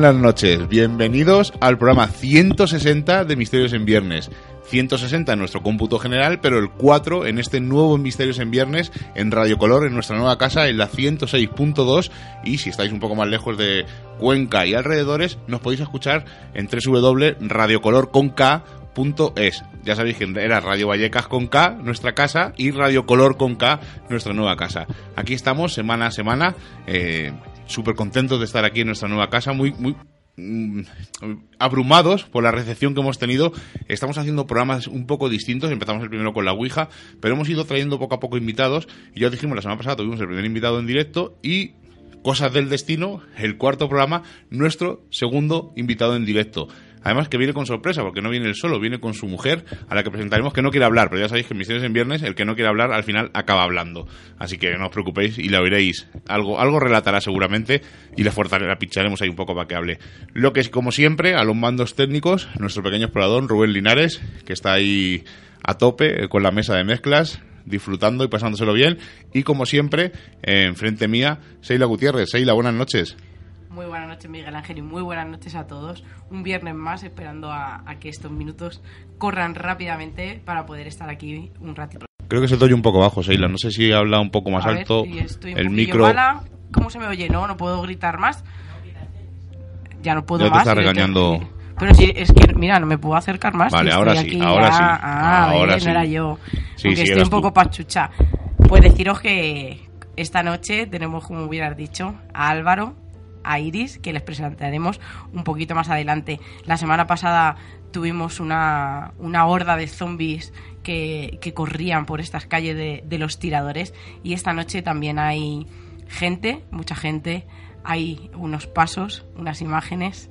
Buenas noches, bienvenidos al programa 160 de Misterios en Viernes. 160 en nuestro cómputo general, pero el 4 en este nuevo Misterios en Viernes en Radio Color, en nuestra nueva casa, en la 106.2. Y si estáis un poco más lejos de Cuenca y alrededores, nos podéis escuchar en www.radiocolor.es. Ya sabéis que era Radio Vallecas con K, nuestra casa, y Radio Color con K, nuestra nueva casa. Aquí estamos semana a semana. Eh, súper contentos de estar aquí en nuestra nueva casa, muy, muy mm, abrumados por la recepción que hemos tenido. Estamos haciendo programas un poco distintos. Empezamos el primero con la Ouija, pero hemos ido trayendo poco a poco invitados. Y ya dijimos la semana pasada, tuvimos el primer invitado en directo y Cosas del Destino, el cuarto programa, nuestro segundo invitado en directo. Además que viene con sorpresa, porque no viene él solo, viene con su mujer, a la que presentaremos que no quiere hablar, pero ya sabéis que en Misiones en Viernes, el que no quiere hablar al final acaba hablando. Así que no os preocupéis y la oiréis. Algo, algo relatará seguramente y la, la picharemos ahí un poco para que hable. Lo que es, como siempre, a los mandos técnicos, nuestro pequeño explorador, Rubén Linares, que está ahí a tope eh, con la mesa de mezclas, disfrutando y pasándoselo bien. Y como siempre, eh, enfrente mía, Seila Gutiérrez. Seila, buenas noches. Muy buenas noches, Miguel Ángel, y muy buenas noches a todos. Un viernes más, esperando a, a que estos minutos corran rápidamente para poder estar aquí un ratito. Creo que se te oye un poco bajo, Seila. No sé si habla un poco más A ver, alto. estoy un el micro. mala. ¿Cómo se me oye? No, no puedo gritar más. Ya no puedo Ya te más. está que- regañando. Pero sí, es que, mira, no me puedo acercar más. Vale, ahora sí, ahora ya- sí, Ah, ahora sí. no era yo. Sí, Porque sí, estoy un poco tú. pachucha. Pues deciros que esta noche tenemos, como hubieras dicho, a Álvaro, a Iris, que les presentaremos un poquito más adelante. La semana pasada tuvimos una, una horda de zombies que, que corrían por estas calles de, de los tiradores y esta noche también hay gente, mucha gente, hay unos pasos, unas imágenes,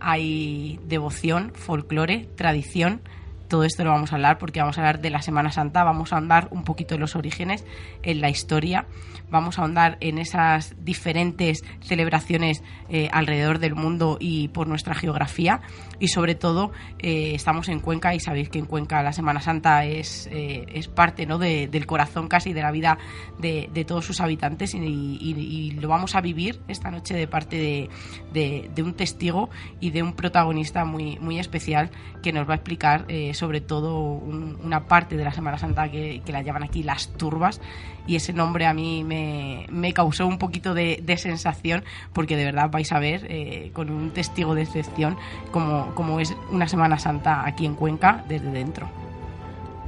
hay devoción, folclore, tradición. Todo esto lo vamos a hablar porque vamos a hablar de la Semana Santa, vamos a ahondar un poquito en los orígenes, en la historia, vamos a ahondar en esas diferentes celebraciones eh, alrededor del mundo y por nuestra geografía y sobre todo eh, estamos en Cuenca y sabéis que en Cuenca la Semana Santa es, eh, es parte ¿no? de- del corazón casi de la vida de, de todos sus habitantes y, y- y lo vamos a vivir esta noche de parte de, de- un testigo y de un protagonista muy, muy especial que nos va a explicar eh, sobre todo un- una parte de la Semana Santa que, que la llaman aquí las turbas y ese nombre a mí me, me causó un poquito de, de sensación porque de verdad vais a ver eh, con un testigo de excepción como, como es una Semana Santa aquí en Cuenca desde dentro.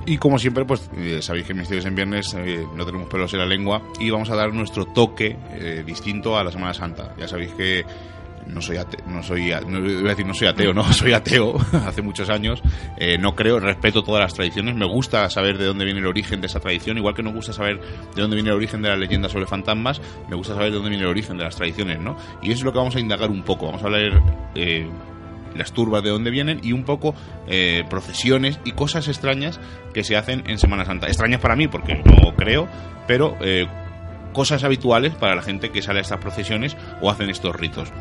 Y como siempre, pues eh, sabéis que Misterios en Viernes eh, no tenemos pelos en la lengua y vamos a dar nuestro toque eh, distinto a la Semana Santa. Ya sabéis que no soy ateo, no soy, no, a decir no soy ateo, no, soy ateo hace muchos años. Eh, no creo, respeto todas las tradiciones. Me gusta saber de dónde viene el origen de esa tradición, igual que nos gusta saber de dónde viene el origen de la leyenda sobre fantasmas. Me gusta saber de dónde viene el origen de las tradiciones, ¿no? Y eso es lo que vamos a indagar un poco. Vamos a hablar eh, las turbas de dónde vienen y un poco eh, procesiones y cosas extrañas que se hacen en Semana Santa. Extrañas para mí porque no creo, pero eh, cosas habituales para la gente que sale a estas procesiones o hacen estos ritos.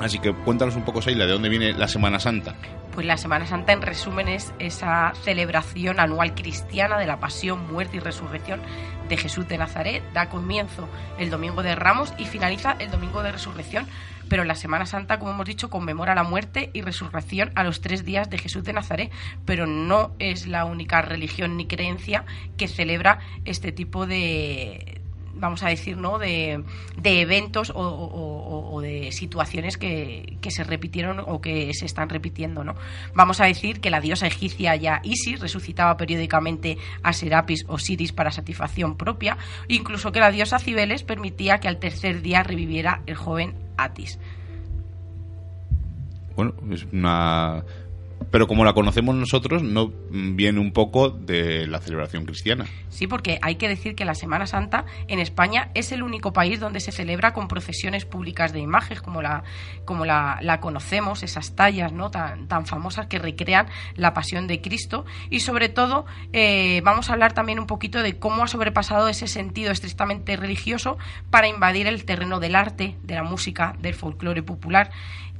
Así que cuéntanos un poco, Seila, de dónde viene la Semana Santa. Pues la Semana Santa, en resumen, es esa celebración anual cristiana de la pasión, muerte y resurrección de Jesús de Nazaret. Da comienzo el Domingo de Ramos y finaliza el Domingo de Resurrección. Pero la Semana Santa, como hemos dicho, conmemora la muerte y resurrección a los tres días de Jesús de Nazaret. Pero no es la única religión ni creencia que celebra este tipo de, vamos a decir, ¿no? de, de eventos o, de situaciones que, que, se repitieron o que se están repitiendo. ¿no? Vamos a decir que la diosa egipcia ya Isis resucitaba periódicamente a Serapis o Siris para satisfacción propia, incluso que la diosa Cibeles permitía que al tercer día reviviera el joven Atis. Bueno, es una pero como la conocemos nosotros, no viene un poco de la celebración cristiana. Sí, porque hay que decir que la Semana Santa en España es el único país donde se celebra con procesiones públicas de imágenes, como la, como la, conocemos, esas tallas ¿no? tan, tan famosas que recrean la pasión de Cristo. Y sobre todo, eh, vamos a hablar también un poquito de cómo ha sobrepasado ese sentido estrictamente religioso para invadir el terreno del arte, de la música, del folclore popular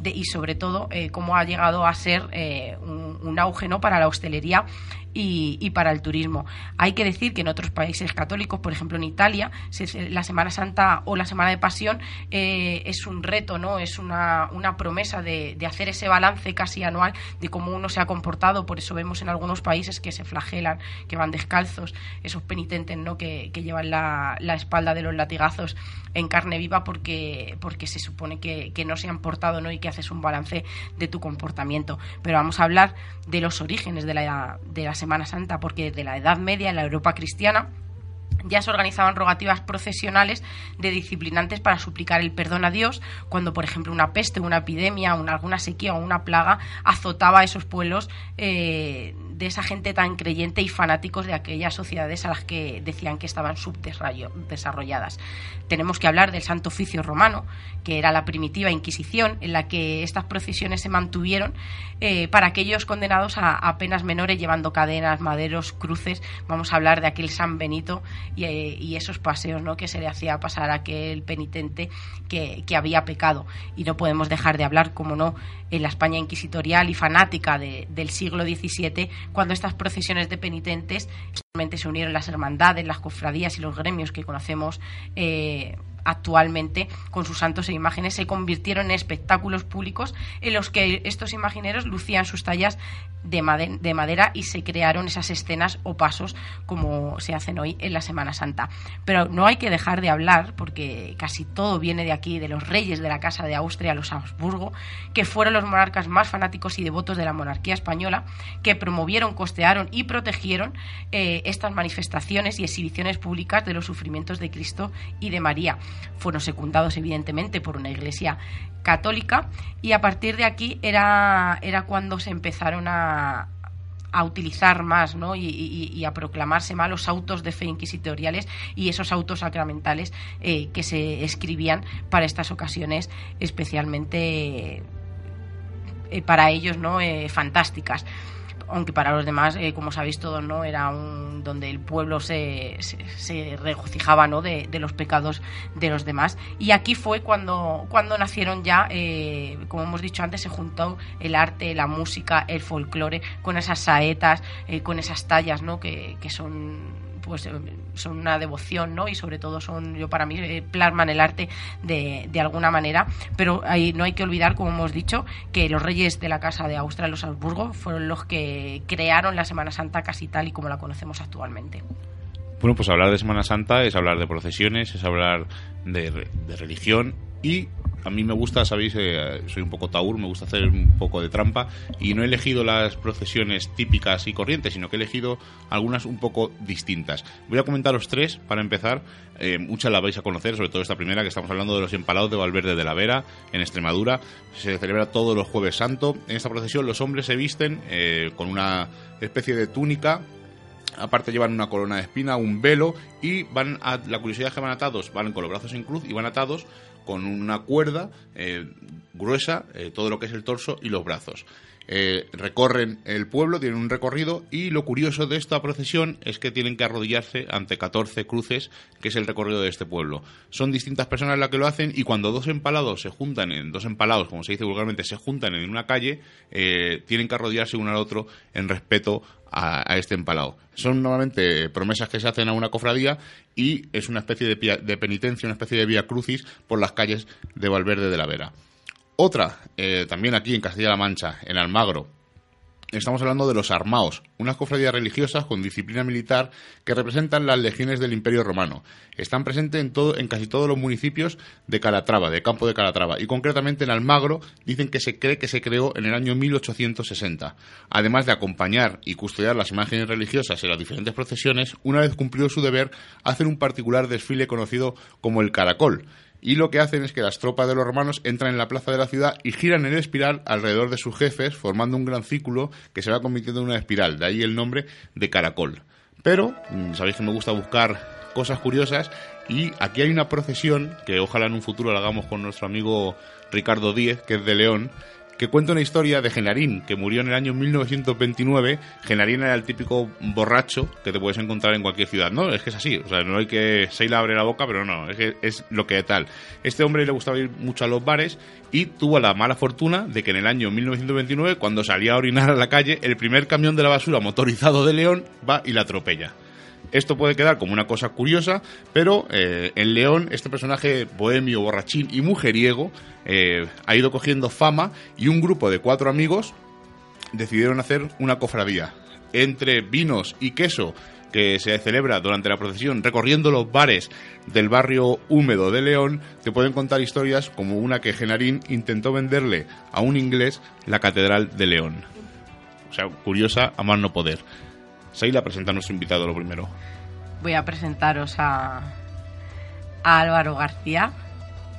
y sobre todo eh, cómo ha llegado a ser eh, un, auge ¿no? para la hostelería y, para el turismo. Hay que decir que en otros países católicos, por ejemplo en Italia, la Semana Santa o la Semana de Pasión eh, es un reto, no es una, una promesa de, hacer ese balance casi anual de cómo uno se ha comportado. Por eso vemos en algunos países que se flagelan, que van descalzos, esos penitentes ¿no? que, llevan la, espalda de los latigazos en carne viva porque, porque se supone que, no se han portado ¿no? y que haces un balance de tu comportamiento. Pero vamos a hablar de los orígenes de la, de la Santa, porque desde la Edad Media en la Europa cristiana ya se organizaban rogativas procesionales de disciplinantes para suplicar el perdón a Dios cuando, por ejemplo, una peste, una epidemia, una, alguna sequía o una plaga azotaba a esos pueblos eh, de esa gente tan creyente y fanáticos de aquellas sociedades a las que decían que estaban subdesarrolladas. Tenemos que hablar del Santo Oficio Romano, que era la primitiva Inquisición, en la que estas procesiones se mantuvieron eh, para aquellos condenados a, penas menores, llevando cadenas, maderos, cruces. Vamos a hablar de aquel San Benito y, esos paseos ¿no? que se le hacía pasar a aquel penitente que, había pecado. Y no podemos dejar de hablar, como no, en la España inquisitorial y fanática del siglo XVII, cuando estas procesiones de penitentes se unieron las hermandades, las cofradías y los gremios que conocemos. Eh, actualmente con sus santos e imágenes se convirtieron en espectáculos públicos en los que estos imagineros lucían sus tallas de, madera y se crearon esas escenas o pasos como se hacen hoy en la Semana Santa. Pero no hay que dejar de hablar, porque casi todo viene de aquí, de los reyes de la Casa de Austria, los Habsburgo, que fueron los monarcas más fanáticos y devotos de la monarquía española, que promovieron, costearon y protegieron eh, estas manifestaciones y exhibiciones públicas de los sufrimientos de Cristo y de María fueron secundados evidentemente por una iglesia católica. Y a partir de aquí era, era cuando se empezaron a, a utilizar más ¿no? y, a proclamarse más los autos de fe inquisitoriales y esos autos sacramentales eh, que se escribían para estas ocasiones especialmente eh, para ellos no eh, fantásticas aunque para los demás, eh, como sabéis todos, ¿no? Era un donde el pueblo se, se, regocijaba, ¿no? De, los pecados de los demás. Y aquí fue cuando, cuando nacieron ya, eh, como hemos dicho antes, se juntó el arte, la música, el folclore, con esas saetas, eh, con esas tallas, ¿no? Que, que son pues eh, son una devoción, ¿no? Y sobre todo son, yo para mí, eh, plasman el arte de, de alguna manera, pero ahí no hay que olvidar, como hemos dicho, que los reyes de la Casa de Austria, los Habsburgo, fueron los que crearon la Semana Santa casi tal y como la conocemos actualmente. Bueno, pues hablar de Semana Santa es hablar de procesiones, es hablar de, de religión y a mí me gusta, sabéis, eh, soy un poco taur, me gusta hacer un poco de trampa y no he elegido las procesiones típicas y corrientes, sino que he elegido algunas un poco distintas. Voy a comentaros tres para empezar. Eh, muchas las vais a conocer, sobre todo esta primera que estamos hablando de los empalados de Valverde de la Vera, en Extremadura. Se celebra todos los jueves santo. En esta procesión los hombres se visten eh, con una especie de túnica Aparte llevan una corona de espina, un velo y van a la curiosidad que van atados, van con los brazos en cruz y van atados con una cuerda eh, gruesa, eh, todo lo que es el torso y los brazos. Eh, recorren el pueblo, tienen un recorrido y lo curioso de esta procesión es que tienen que arrodillarse ante 14 cruces, que es el recorrido de este pueblo. Son distintas personas las que lo hacen y cuando dos empalados se juntan en dos empalados, como se dice vulgarmente, se juntan en una calle, eh, tienen que arrodillarse uno al otro en respeto a, este empalado. Son normalmente promesas que se hacen a una cofradía y es una especie de, de penitencia, una especie de vía crucis por las calles de Valverde de la Vera. Otra, eh, también aquí en Castilla-La Mancha, en Almagro, Estamos hablando de los armaos, unas cofradías religiosas con disciplina militar que representan las legiones del Imperio Romano. Están presentes en, todo, en casi todos los municipios de Calatrava, de Campo de Calatrava, y concretamente en Almagro dicen que se cree que se creó en el año 1860. Además de acompañar y custodiar las imágenes religiosas en las diferentes procesiones, una vez cumplido su deber, hacen un particular desfile conocido como el Caracol, y lo que hacen es que las tropas de los romanos entran en la plaza de la ciudad y giran en espiral alrededor de sus jefes, formando un gran círculo que se va convirtiendo en una espiral, de ahí el nombre de caracol. Pero, mm, sabéis que me gusta buscar cosas curiosas y aquí hay una procesión que ojalá en un futuro la hagamos con nuestro amigo Ricardo Díez, que es de León, que cuenta una historia de Genarín, que murió en el año 1929. Genarín era el típico borracho que te puedes encontrar en cualquier ciudad. No, es que es así. O sea, no hay que se le abre la boca, pero no, es que es lo que tal. Este hombre le gustaba ir mucho a los bares y tuvo la mala fortuna de que en el año 1929, cuando salía a orinar a la calle, el primer camión de la basura motorizado de León va y la atropella. Esto puede quedar como una cosa curiosa, pero eh, en León este personaje bohemio, borrachín y mujeriego eh, ha ido cogiendo fama y un grupo de cuatro amigos decidieron hacer una cofradía. Entre vinos y queso que se celebra durante la procesión recorriendo los bares del barrio húmedo de León, te pueden contar historias como una que Genarín intentó venderle a un inglés la Catedral de León. O sea, curiosa a más no poder. Seila, presenta a nuestro invitado lo primero. Voy a presentaros a, Álvaro García,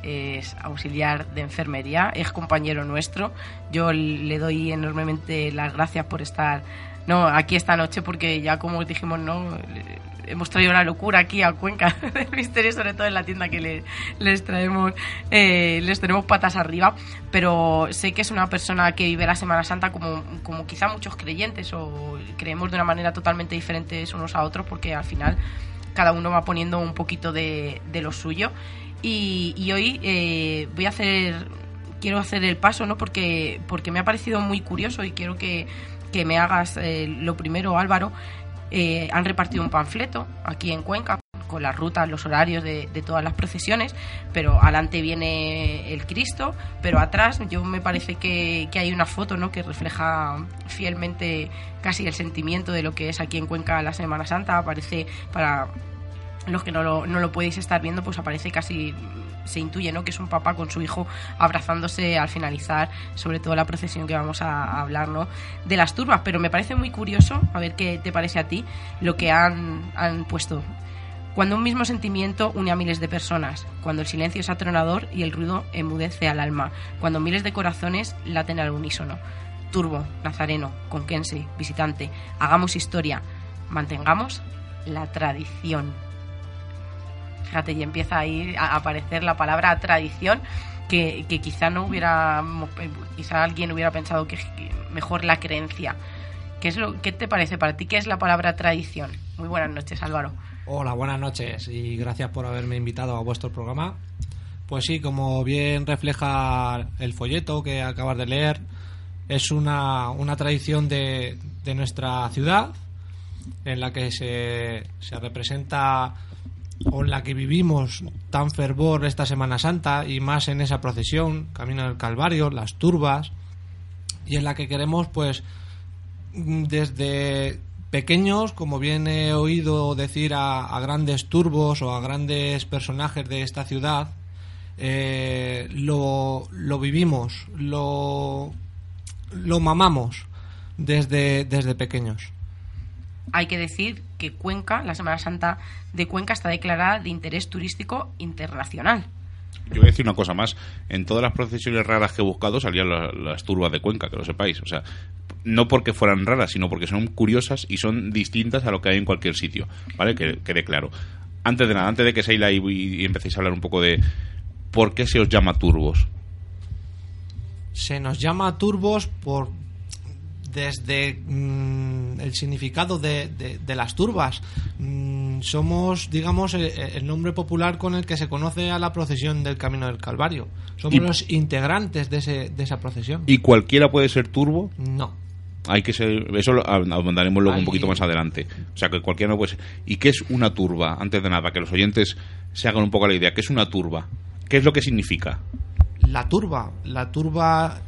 es auxiliar de enfermería, es compañero nuestro. Yo le doy enormemente las gracias por estar no aquí esta noche porque ya como dijimos no hemos traído la locura aquí a Cuenca del misterio, sobre todo en la tienda que les traemos, eh, les tenemos patas arriba, pero sé que es una persona que vive la Semana Santa como, como quizá muchos creyentes o creemos de una manera totalmente diferente unos a otros porque al final cada uno va poniendo un poquito de, lo suyo. Y, hoy eh, voy a hacer quiero hacer el paso no porque porque me ha parecido muy curioso y quiero que, que me hagas eh, lo primero Álvaro eh, han repartido un panfleto aquí en Cuenca con las rutas, los horarios de, todas las procesiones, pero adelante viene el Cristo, pero atrás yo me parece que, hay una foto ¿no? que refleja fielmente casi el sentimiento de lo que es aquí en Cuenca la Semana Santa, aparece para los que no lo, no lo podéis estar viendo, pues aparece casi se intuye ¿no? que es un papá con su hijo abrazándose al finalizar, sobre todo la procesión que vamos a, hablar ¿no? de las turbas. Pero me parece muy curioso, a ver qué te parece a ti, lo que han, han puesto. Cuando un mismo sentimiento une a miles de personas, cuando el silencio es atronador y el ruido emudece al alma, cuando miles de corazones laten al unísono. Turbo, Nazareno, Conquense, visitante, hagamos historia, mantengamos la tradición. Fíjate, y empieza ahí a aparecer la palabra tradición, que, quizá no hubiera, quizá alguien hubiera pensado que, mejor la creencia. ¿Qué, es lo, ¿Qué te parece para ti? ¿Qué es la palabra tradición? Muy buenas noches, Álvaro. Hola, buenas noches y gracias por haberme invitado a vuestro programa. Pues sí, como bien refleja el folleto que acabas de leer, es una, una tradición de, de nuestra ciudad en la que se, se representa en la que vivimos tan fervor esta Semana Santa y más en esa procesión, Camino del Calvario, las turbas, y en la que queremos pues desde pequeños, como bien he oído decir a, grandes turbos o a grandes personajes de esta ciudad, eh, lo, lo, vivimos, lo, lo mamamos desde, desde pequeños hay que decir que Cuenca, la Semana Santa de Cuenca, está declarada de interés turístico internacional. Yo voy a decir una cosa más. En todas las procesiones raras que he buscado salían las, turbas de Cuenca, que lo sepáis. O sea, no porque fueran raras, sino porque son curiosas y son distintas a lo que hay en cualquier sitio. ¿Vale? Que quede claro. Antes de nada, antes de que Seila y, y empecéis a hablar un poco de por qué se os llama turbos. Se nos llama turbos por desde mm, el significado de, de, las turbas. Mm, somos, digamos, el, nombre popular con el que se conoce a la procesión del Camino del Calvario. Somos los integrantes de, ese, de esa procesión. ¿Y cualquiera puede ser turbo? No. Hay que ser, eso lo mandaremos luego un poquito más adelante. O sea, que cualquiera no puede ser. ¿Y qué es una turba? Antes de nada, que los oyentes se hagan un poco la idea. ¿Qué es una turba? ¿Qué es lo que significa? La turba. La turba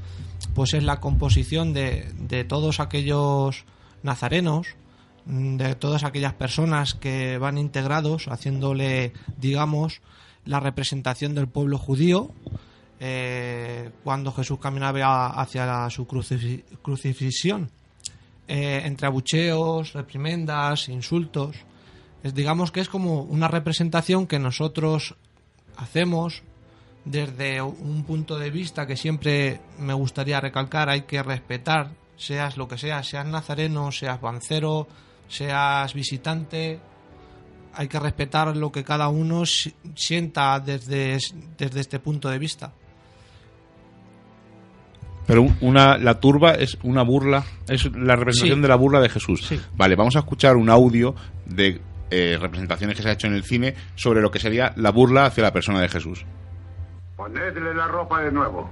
pues es la composición de, de todos aquellos nazarenos, de todas aquellas personas que van integrados, haciéndole, digamos, la representación del pueblo judío eh, cuando Jesús caminaba hacia su crucifixión. Eh, entre abucheos, reprimendas, insultos. Es, digamos que es como una representación que nosotros hacemos desde un punto de vista que siempre me gustaría recalcar, hay que respetar, seas lo que seas, seas nazareno, seas bancero, seas visitante, hay que respetar lo que cada uno sienta desde, desde este punto de vista. Pero una, la turba es una burla, es la representación de la burla de Jesús. Vale, vamos a escuchar un audio de eh, representaciones que se ha hecho en el cine sobre lo que sería la burla hacia la persona de Jesús. Ponedle la ropa de nuevo.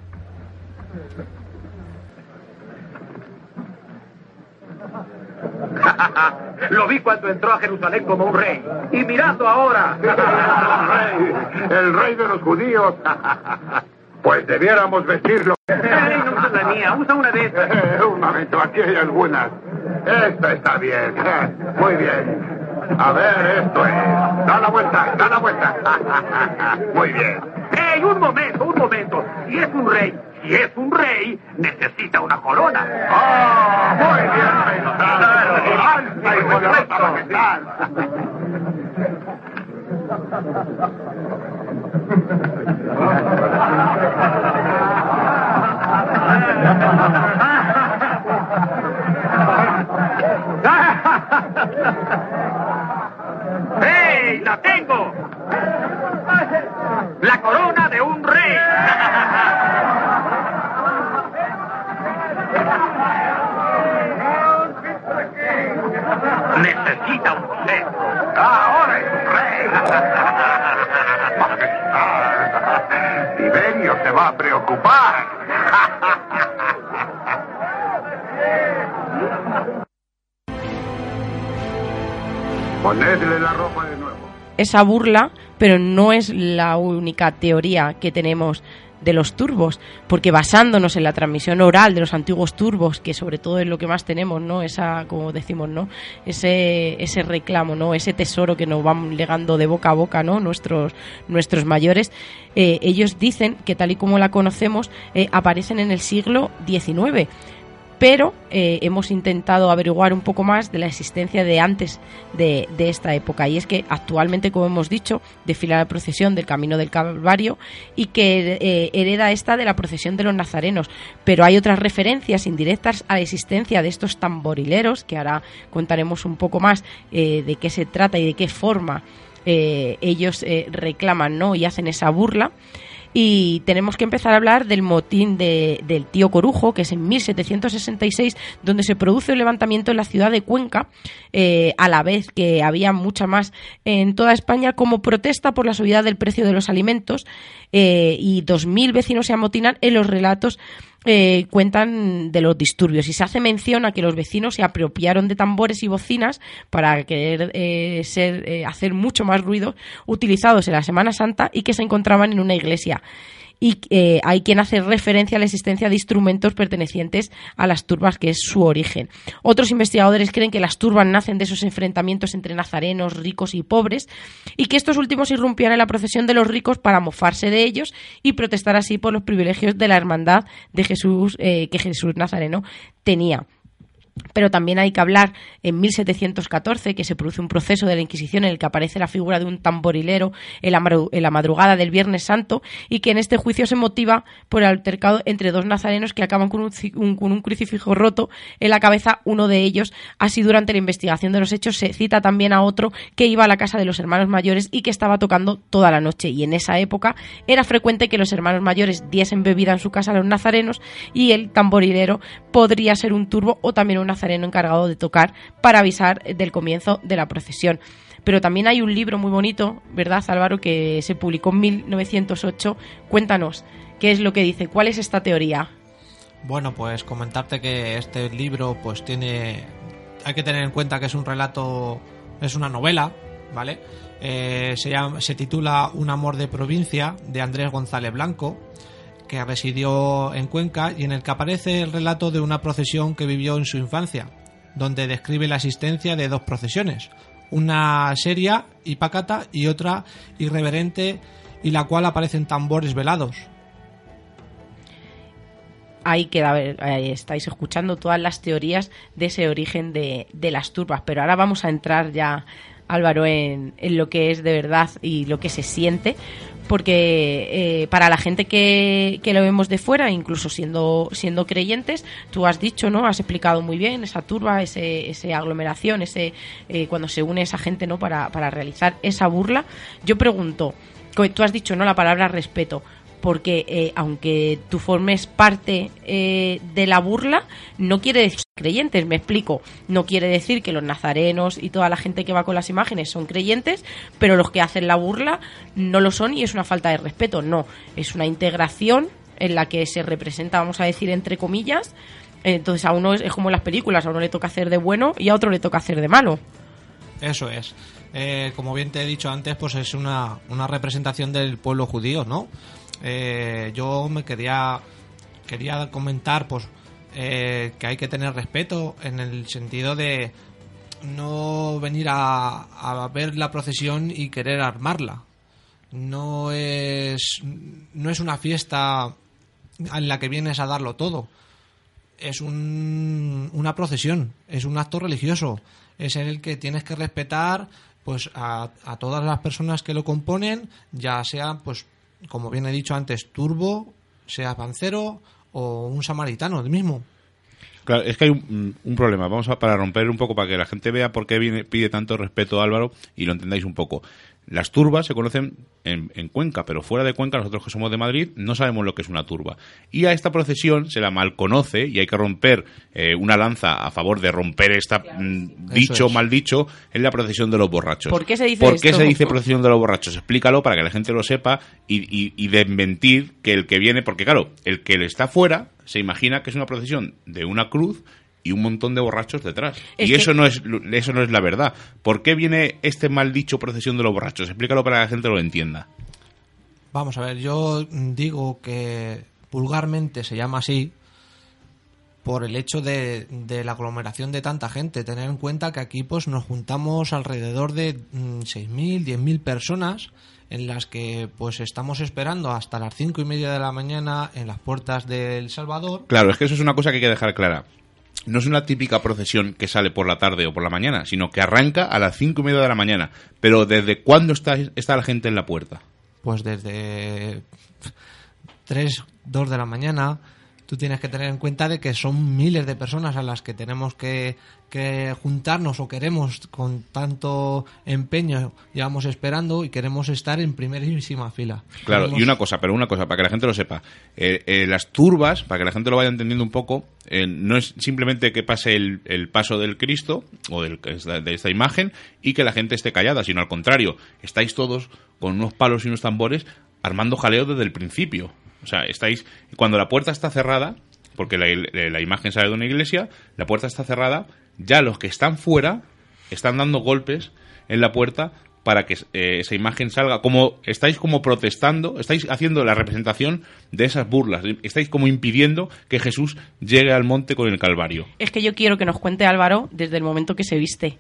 Lo vi cuando entró a Jerusalén como un rey. Y mirando ahora. el, rey, el rey de los judíos. pues debiéramos vestirlo. No usa la mía, usa una de estas. un momento, aquí hay algunas. Esta está bien. Muy bien. A ver, esto es. Da la vuelta, da la vuelta. Muy bien. ¡Ey, un momento, un momento! Si es un rey, si es un rey, necesita una corona. ¡Oh, muy bien ¡Alza y poderosa majestad! ¡Hey! ¡La tengo! ¡La corona de un rey! Necesita un cetro. ¡Ahora es un rey! ¡Majestad! Tiberio se va a preocupar. Ponedle la ropa de nuevo. Esa burla, pero no es la única teoría que tenemos de los turbos, porque basándonos en la transmisión oral de los antiguos turbos, que sobre todo es lo que más tenemos, ¿no? Esa, como decimos, ¿no? Ese, ese reclamo, ¿no? Ese tesoro que nos van legando de boca a boca, ¿no? Nuestros, nuestros mayores, eh, ellos dicen que tal y como la conocemos, eh, aparecen en el siglo XIX pero eh, hemos intentado averiguar un poco más de la existencia de antes de, esta época. Y es que actualmente, como hemos dicho, desfila la procesión del Camino del Calvario y que eh, hereda esta de la procesión de los nazarenos. Pero hay otras referencias indirectas a la existencia de estos tamborileros, que ahora contaremos un poco más eh, de qué se trata y de qué forma ellos reclaman ¿no? y hacen esa burla. Y tenemos que empezar a hablar del motín de, del tío Corujo, que es en 1766, donde se produce un levantamiento en la ciudad de Cuenca, eh, a la vez que había mucha más en toda España como protesta por la subida del precio de los alimentos. Eh, y 2.000 vecinos se amotinan en los relatos eh, cuentan de los disturbios. Y se hace mención a que los vecinos se apropiaron de tambores y bocinas para querer eh, ser, eh, hacer mucho más ruido utilizados en la Semana Santa y que se encontraban en una iglesia y eh, hay quien hace referencia a la existencia de instrumentos pertenecientes a las turbas, que es su origen. Otros investigadores creen que las turbas nacen de esos enfrentamientos entre nazarenos, ricos y pobres, y que estos últimos irrumpían en la procesión de los ricos para mofarse de ellos y protestar así por los privilegios de la hermandad de Jesús, eh, que Jesús Nazareno tenía. Pero también hay que hablar en 1714 que se produce un proceso de la Inquisición en el que aparece la figura de un tamborilero en la, madrugada del Viernes Santo y que en este juicio se motiva por el altercado entre dos nazarenos que acaban con un, con un crucifijo roto en la cabeza uno de ellos. Así durante la investigación de los hechos se cita también a otro que iba a la casa de los hermanos mayores y que estaba tocando toda la noche y en esa época era frecuente que los hermanos mayores diesen bebida en su casa a los nazarenos y el tamborilero podría ser un turbo o también un nazareno encargado de tocar para avisar del comienzo de la procesión. Pero también hay un libro muy bonito, ¿verdad, Álvaro?, que se publicó en 1908. Cuéntanos, ¿qué es lo que dice? ¿Cuál es esta teoría? Bueno, pues comentarte que este libro pues tiene... Hay que tener en cuenta que es un relato, es una novela, ¿vale? Eh, se, llama, se titula Un amor de provincia, de Andrés González Blanco que residió en Cuenca y en el que aparece el relato de una procesión que vivió en su infancia, donde describe la existencia de dos procesiones, una seria y pacata y otra irreverente y la cual aparecen tambores velados. Ahí queda, estáis escuchando todas las teorías de ese origen de las turbas, pero ahora vamos a entrar ya Álvaro en, lo que es de verdad y lo que se siente, porque eh, para la gente que, que, lo vemos de fuera, incluso siendo, siendo creyentes, tú has dicho, ¿no? Has explicado muy bien esa turba, ese, ese aglomeración, ese eh, cuando se une esa gente, ¿no? Para, para realizar esa burla. Yo pregunto, tú has dicho, ¿no? La palabra respeto porque eh, aunque tú formes parte eh, de la burla, no quiere decir creyentes, me explico, no quiere decir que los nazarenos y toda la gente que va con las imágenes son creyentes, pero los que hacen la burla no lo son y es una falta de respeto, no, es una integración en la que se representa, vamos a decir, entre comillas, entonces a uno es, como en las películas, a uno le toca hacer de bueno y a otro le toca hacer de malo. Eso es. Eh, como bien te he dicho antes, pues es una, una representación del pueblo judío, ¿no? Eh, yo me quería, quería comentar pues, eh, que hay que tener respeto en el sentido de no venir a, ver la procesión y querer armarla. No es, no es una fiesta en la que vienes a darlo todo. Es un, una procesión, es un acto religioso. Es en el que tienes que respetar pues a, a todas las personas que lo componen, ya sea pues como bien he dicho antes, turbo, sea pancero o un samaritano el mismo. Claro, es que hay un, problema. Vamos a para romper un poco para que la gente vea por qué viene, pide tanto respeto a Álvaro y lo entendáis un poco. Las turbas se conocen en, Cuenca, pero fuera de Cuenca, nosotros que somos de Madrid, no sabemos lo que es una turba. Y a esta procesión se la malconoce y hay que romper eh, una lanza a favor de romper esta mm, dicho, mal dicho, en la procesión de los borrachos. ¿Por qué se dice ¿Por qué se dice procesión de los borrachos? Explícalo para que la gente lo sepa y, y, y desmentir que el que viene, porque claro, el que le está fuera se imagina que es una procesión de una cruz y un montón de borrachos detrás. y eso no es eso no es la verdad. ¿Por qué viene este mal dicho procesión de los borrachos? Explícalo para que la gente lo entienda. Vamos a ver, yo digo que vulgarmente se llama así por el hecho de, de, la aglomeración de tanta gente. Tener en cuenta que aquí pues nos juntamos alrededor de 6.000, mm, 10.000 personas en las que pues estamos esperando hasta las cinco y media de la mañana en las puertas del Salvador. Claro, es que eso es una cosa que hay que dejar clara no es una típica procesión que sale por la tarde o por la mañana, sino que arranca a las cinco y media de la mañana. Pero ¿desde cuándo está, está la gente en la puerta? Pues desde tres, dos de la mañana, tú tienes que tener en cuenta de que son miles de personas a las que tenemos que, juntarnos o queremos con tanto empeño llevamos esperando y queremos estar en primerísima fila. Claro, y una cosa, pero una cosa, para que la gente lo sepa, eh, eh, las turbas, para que la gente lo vaya entendiendo un poco, eh, no es simplemente que pase el, el paso del Cristo o del, de esta imagen y que la gente esté callada, sino al contrario, estáis todos con unos palos y unos tambores armando jaleo desde el principio. O sea, estáis. Cuando la puerta está cerrada, porque la, imagen sale de una iglesia, la puerta está cerrada, ya los que están fuera están dando golpes en la puerta para que eh, esa imagen salga. Como estáis como protestando, estáis haciendo la representación de esas burlas, estáis como impidiendo que Jesús llegue al monte con el Calvario. Es que yo quiero que nos cuente Álvaro desde el momento que se viste.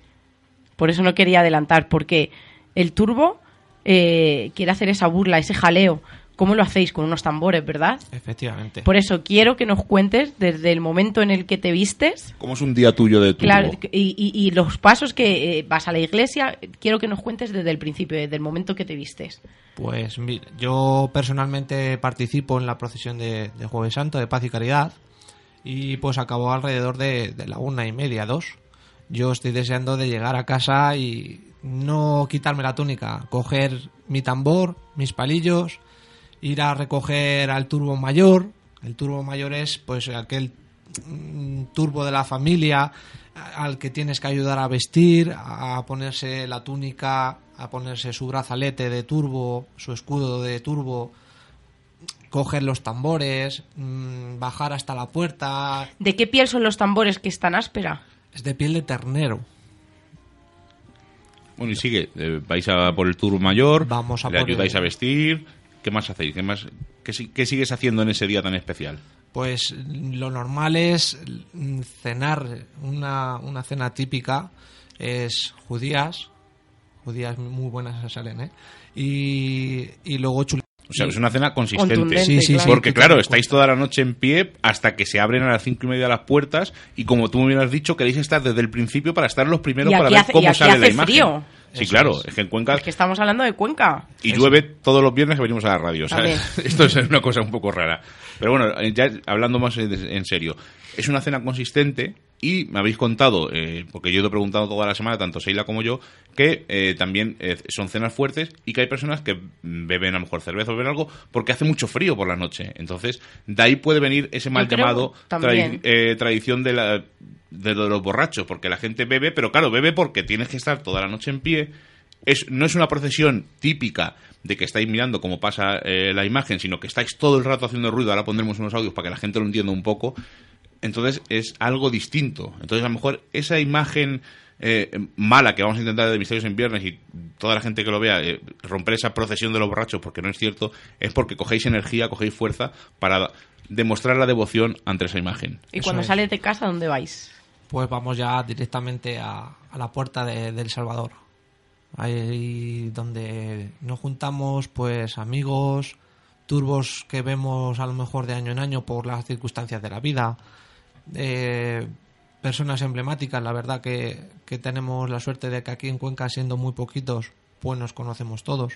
Por eso no quería adelantar, porque el turbo eh, quiere hacer esa burla, ese jaleo ¿Cómo lo hacéis? Con unos tambores, ¿verdad? Efectivamente. Por eso quiero que nos cuentes desde el momento en el que te vistes. ¿Cómo es un día tuyo de turbo? Claro, y, y- y los pasos que eh, vas a la iglesia, quiero que nos cuentes desde el principio, desde el momento que te vistes. Pues mira, yo personalmente participo en la procesión de, de Jueves Santo de Paz y Caridad y pues acabó alrededor de, de la una y media, dos. Yo estoy deseando de llegar a casa y no quitarme la túnica, coger mi tambor, mis palillos, ir a recoger al turbo mayor. El turbo mayor es pues aquel mm, turbo de la familia al que tienes que ayudar a vestir, a ponerse la túnica, a ponerse su brazalete de turbo, su escudo de turbo, coger los tambores, mm, bajar hasta la puerta. ¿De qué piel son los tambores que es tan áspera? Es de piel de ternero. Bueno, y sigue. eh, vais a por el turbo mayor, Vamos a le ayudáis el- a vestir. ¿Qué más hacéis? ¿Qué, más, qué, si- qué sigues haciendo en ese día tan especial? Pues lo normal es mm, cenar, una, una cena típica es judías, judías muy buenas se salen, ¿eh? Y, y luego chul- O sea, y- es una cena consistente. Sí, sí, claro. sí. Porque que claro, estáis toda la noche en pie hasta que se abren a las cinco y media las puertas y como tú me hubieras dicho, queréis estar desde el principio para estar los primeros Y para ver hace- y cómo aquí sale la hace imagen. frío. Sí, Eso claro, es. es que en Cuenca Es que estamos hablando de Cuenca. y llueve todos los viernes que venimos a la radio. o sea, También. esto es una cosa un poco rara. Pero bueno, eh, ya hablando más en serio, es una cena consistente y me habéis contado, eh, porque yo te he preguntado toda la semana, tanto Seila como yo, que eh, también eh, son cenas fuertes y que hay personas que beben a lo mejor cerveza o beben algo porque hace mucho frío por la noche. Entonces, de ahí puede venir ese mal llamado tradición de la de los borrachos, porque la gente bebe, pero claro, bebe porque tienes que estar toda la noche en pie. Es, no es una procesión típica de que estáis mirando cómo pasa eh, la imagen, sino que estáis todo el rato haciendo ruido. Ahora pondremos unos audios para que la gente lo entienda un poco. Entonces es algo distinto. Entonces a lo mejor esa imagen eh, mala que vamos a intentar de Misterios en Viernes y toda la gente que lo vea, eh, romper esa procesión de los borrachos, porque no es cierto, es porque cogéis energía, cogéis fuerza para demostrar la devoción ante esa imagen. Y Eso cuando es. sales de casa, ¿dónde vais? Pues vamos ya directamente a, a la puerta de, del Salvador. Ahí donde nos juntamos pues amigos, turbos que vemos a lo mejor de año en año por las circunstancias de la vida, eh, personas emblemáticas, la verdad que, que tenemos la suerte de que aquí en Cuenca siendo muy poquitos pues nos conocemos todos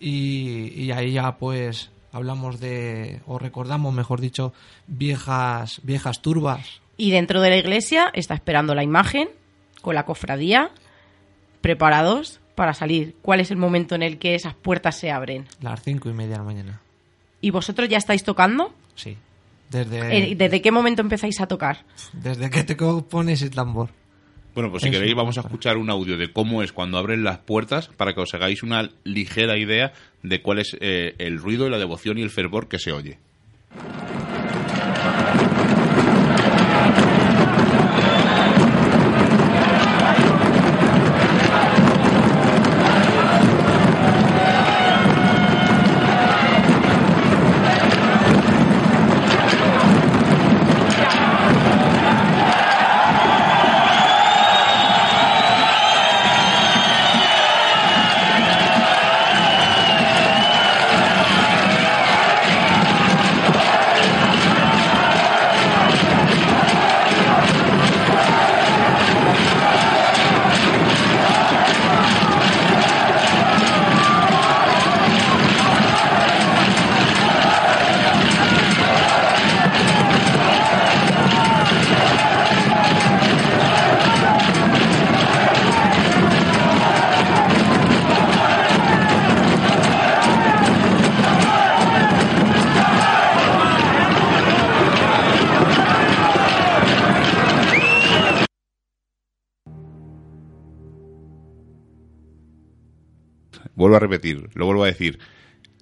y, y ahí ya pues hablamos de o recordamos mejor dicho viejas viejas turbas Y dentro de la iglesia está esperando la imagen con la cofradía, preparados para salir. ¿Cuál es el momento en el que esas puertas se abren? las cinco y media de la mañana ¿Y vosotros ya estáis tocando? Sí. Desde, Eh, ¿Desde qué momento empezáis a tocar? desde que te pones el tambor. Bueno, pues si Eso, queréis vamos a escuchar un audio de cómo es cuando abren las puertas para que os hagáis una ligera idea de cuál es eh, el ruido y la devoción y el fervor que se oye. Vuelvo a repetir, lo vuelvo a decir.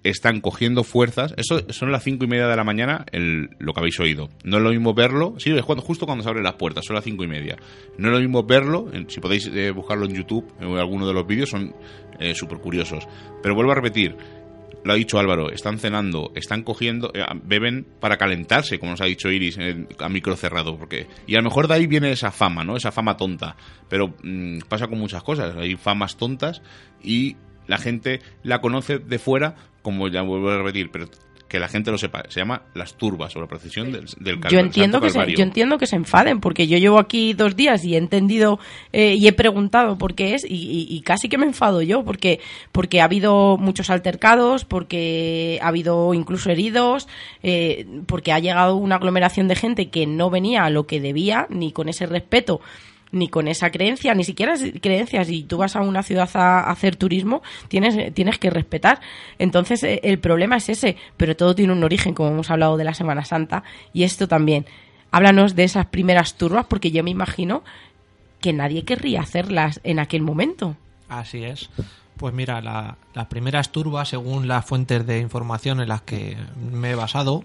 Están cogiendo fuerzas. Eso son las cinco y media de la mañana, lo que habéis oído. No es lo mismo verlo. Sí, es cuando, justo cuando se abren las puertas, son las cinco y media. No es lo mismo verlo. si podéis eh, buscarlo en YouTube, en alguno de los vídeos, son súper curiosos. Pero vuelvo a repetir, lo ha dicho Álvaro, están cenando, están cogiendo, eh, beben para calentarse, como nos ha dicho Iris, eh, a micro cerrado, porque y a lo mejor de ahí viene esa fama, ¿no? Esa fama tonta, pero mm, pasa con muchas cosas, hay famas tontas y la gente la conoce de fuera como ya vuelvo a repetir, pero que la gente lo sepa, se llama las turbas o la procesión del, del yo entiendo que se, yo entiendo que se enfaden porque yo llevo aquí dos días y he entendido eh, y he preguntado por qué es y, y- y casi que me enfado yo porque porque ha habido muchos altercados porque ha habido incluso heridos eh, porque ha llegado una aglomeración de gente que no venía a lo que debía ni con ese respeto ni con esa creencia, ni siquiera es creencia. Si tú vas a una ciudad a, hacer turismo, tienes, tienes que respetar. Entonces, eh, el problema es ese, pero todo tiene un origen, como hemos hablado de la Semana Santa, y esto también. Háblanos de esas primeras turbas, porque yo me imagino que nadie querría hacerlas en aquel momento. Así es. Pues mira, la- las primeras turbas, según las fuentes de información en las que me he basado,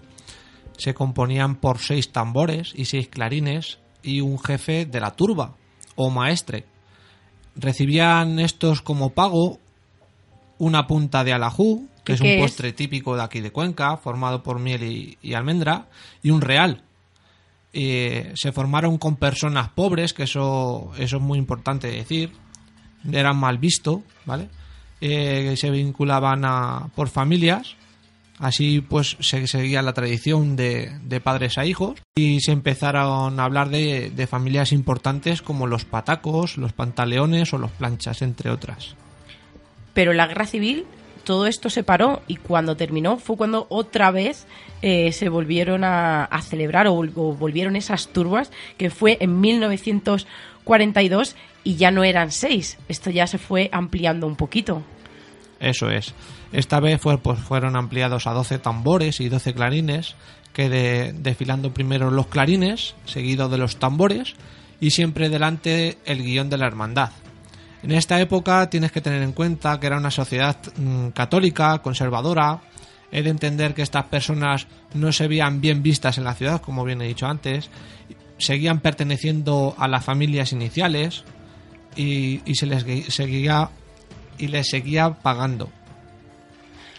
se componían por seis tambores y seis clarines y un jefe de la turba o maestre. Recibían estos como pago una punta de alajú, que es un postre típico de aquí de Cuenca, formado por miel y, y almendra, y un real. Eh, se formaron con personas pobres, que eso, eso es muy importante decir, eran mal visto, ¿vale? Eh, se vinculaban a, por familias, así pues se seguía la tradición de, de padres a hijos y se empezaron a hablar de, de familias importantes como los patacos, los pantaleones o los planchas, entre otras. Pero la guerra civil todo esto se paró y cuando terminó fue cuando otra vez eh, se volvieron a, a celebrar o, o volvieron esas turbas que fue en 1942 y ya no eran seis. Esto ya se fue ampliando un poquito. Eso es. Esta vez pues, fueron ampliados a 12 tambores y 12 clarines, que de- desfilando primero los clarines, seguido de los tambores, y siempre delante el guion de la hermandad. En esta época tienes que tener en cuenta que era una sociedad mm, católica, conservadora. He de entender que estas personas no se veían bien vistas en la ciudad, como bien he dicho antes. Seguían perteneciendo a las familias iniciales y, y se les seguía y les seguía pagando.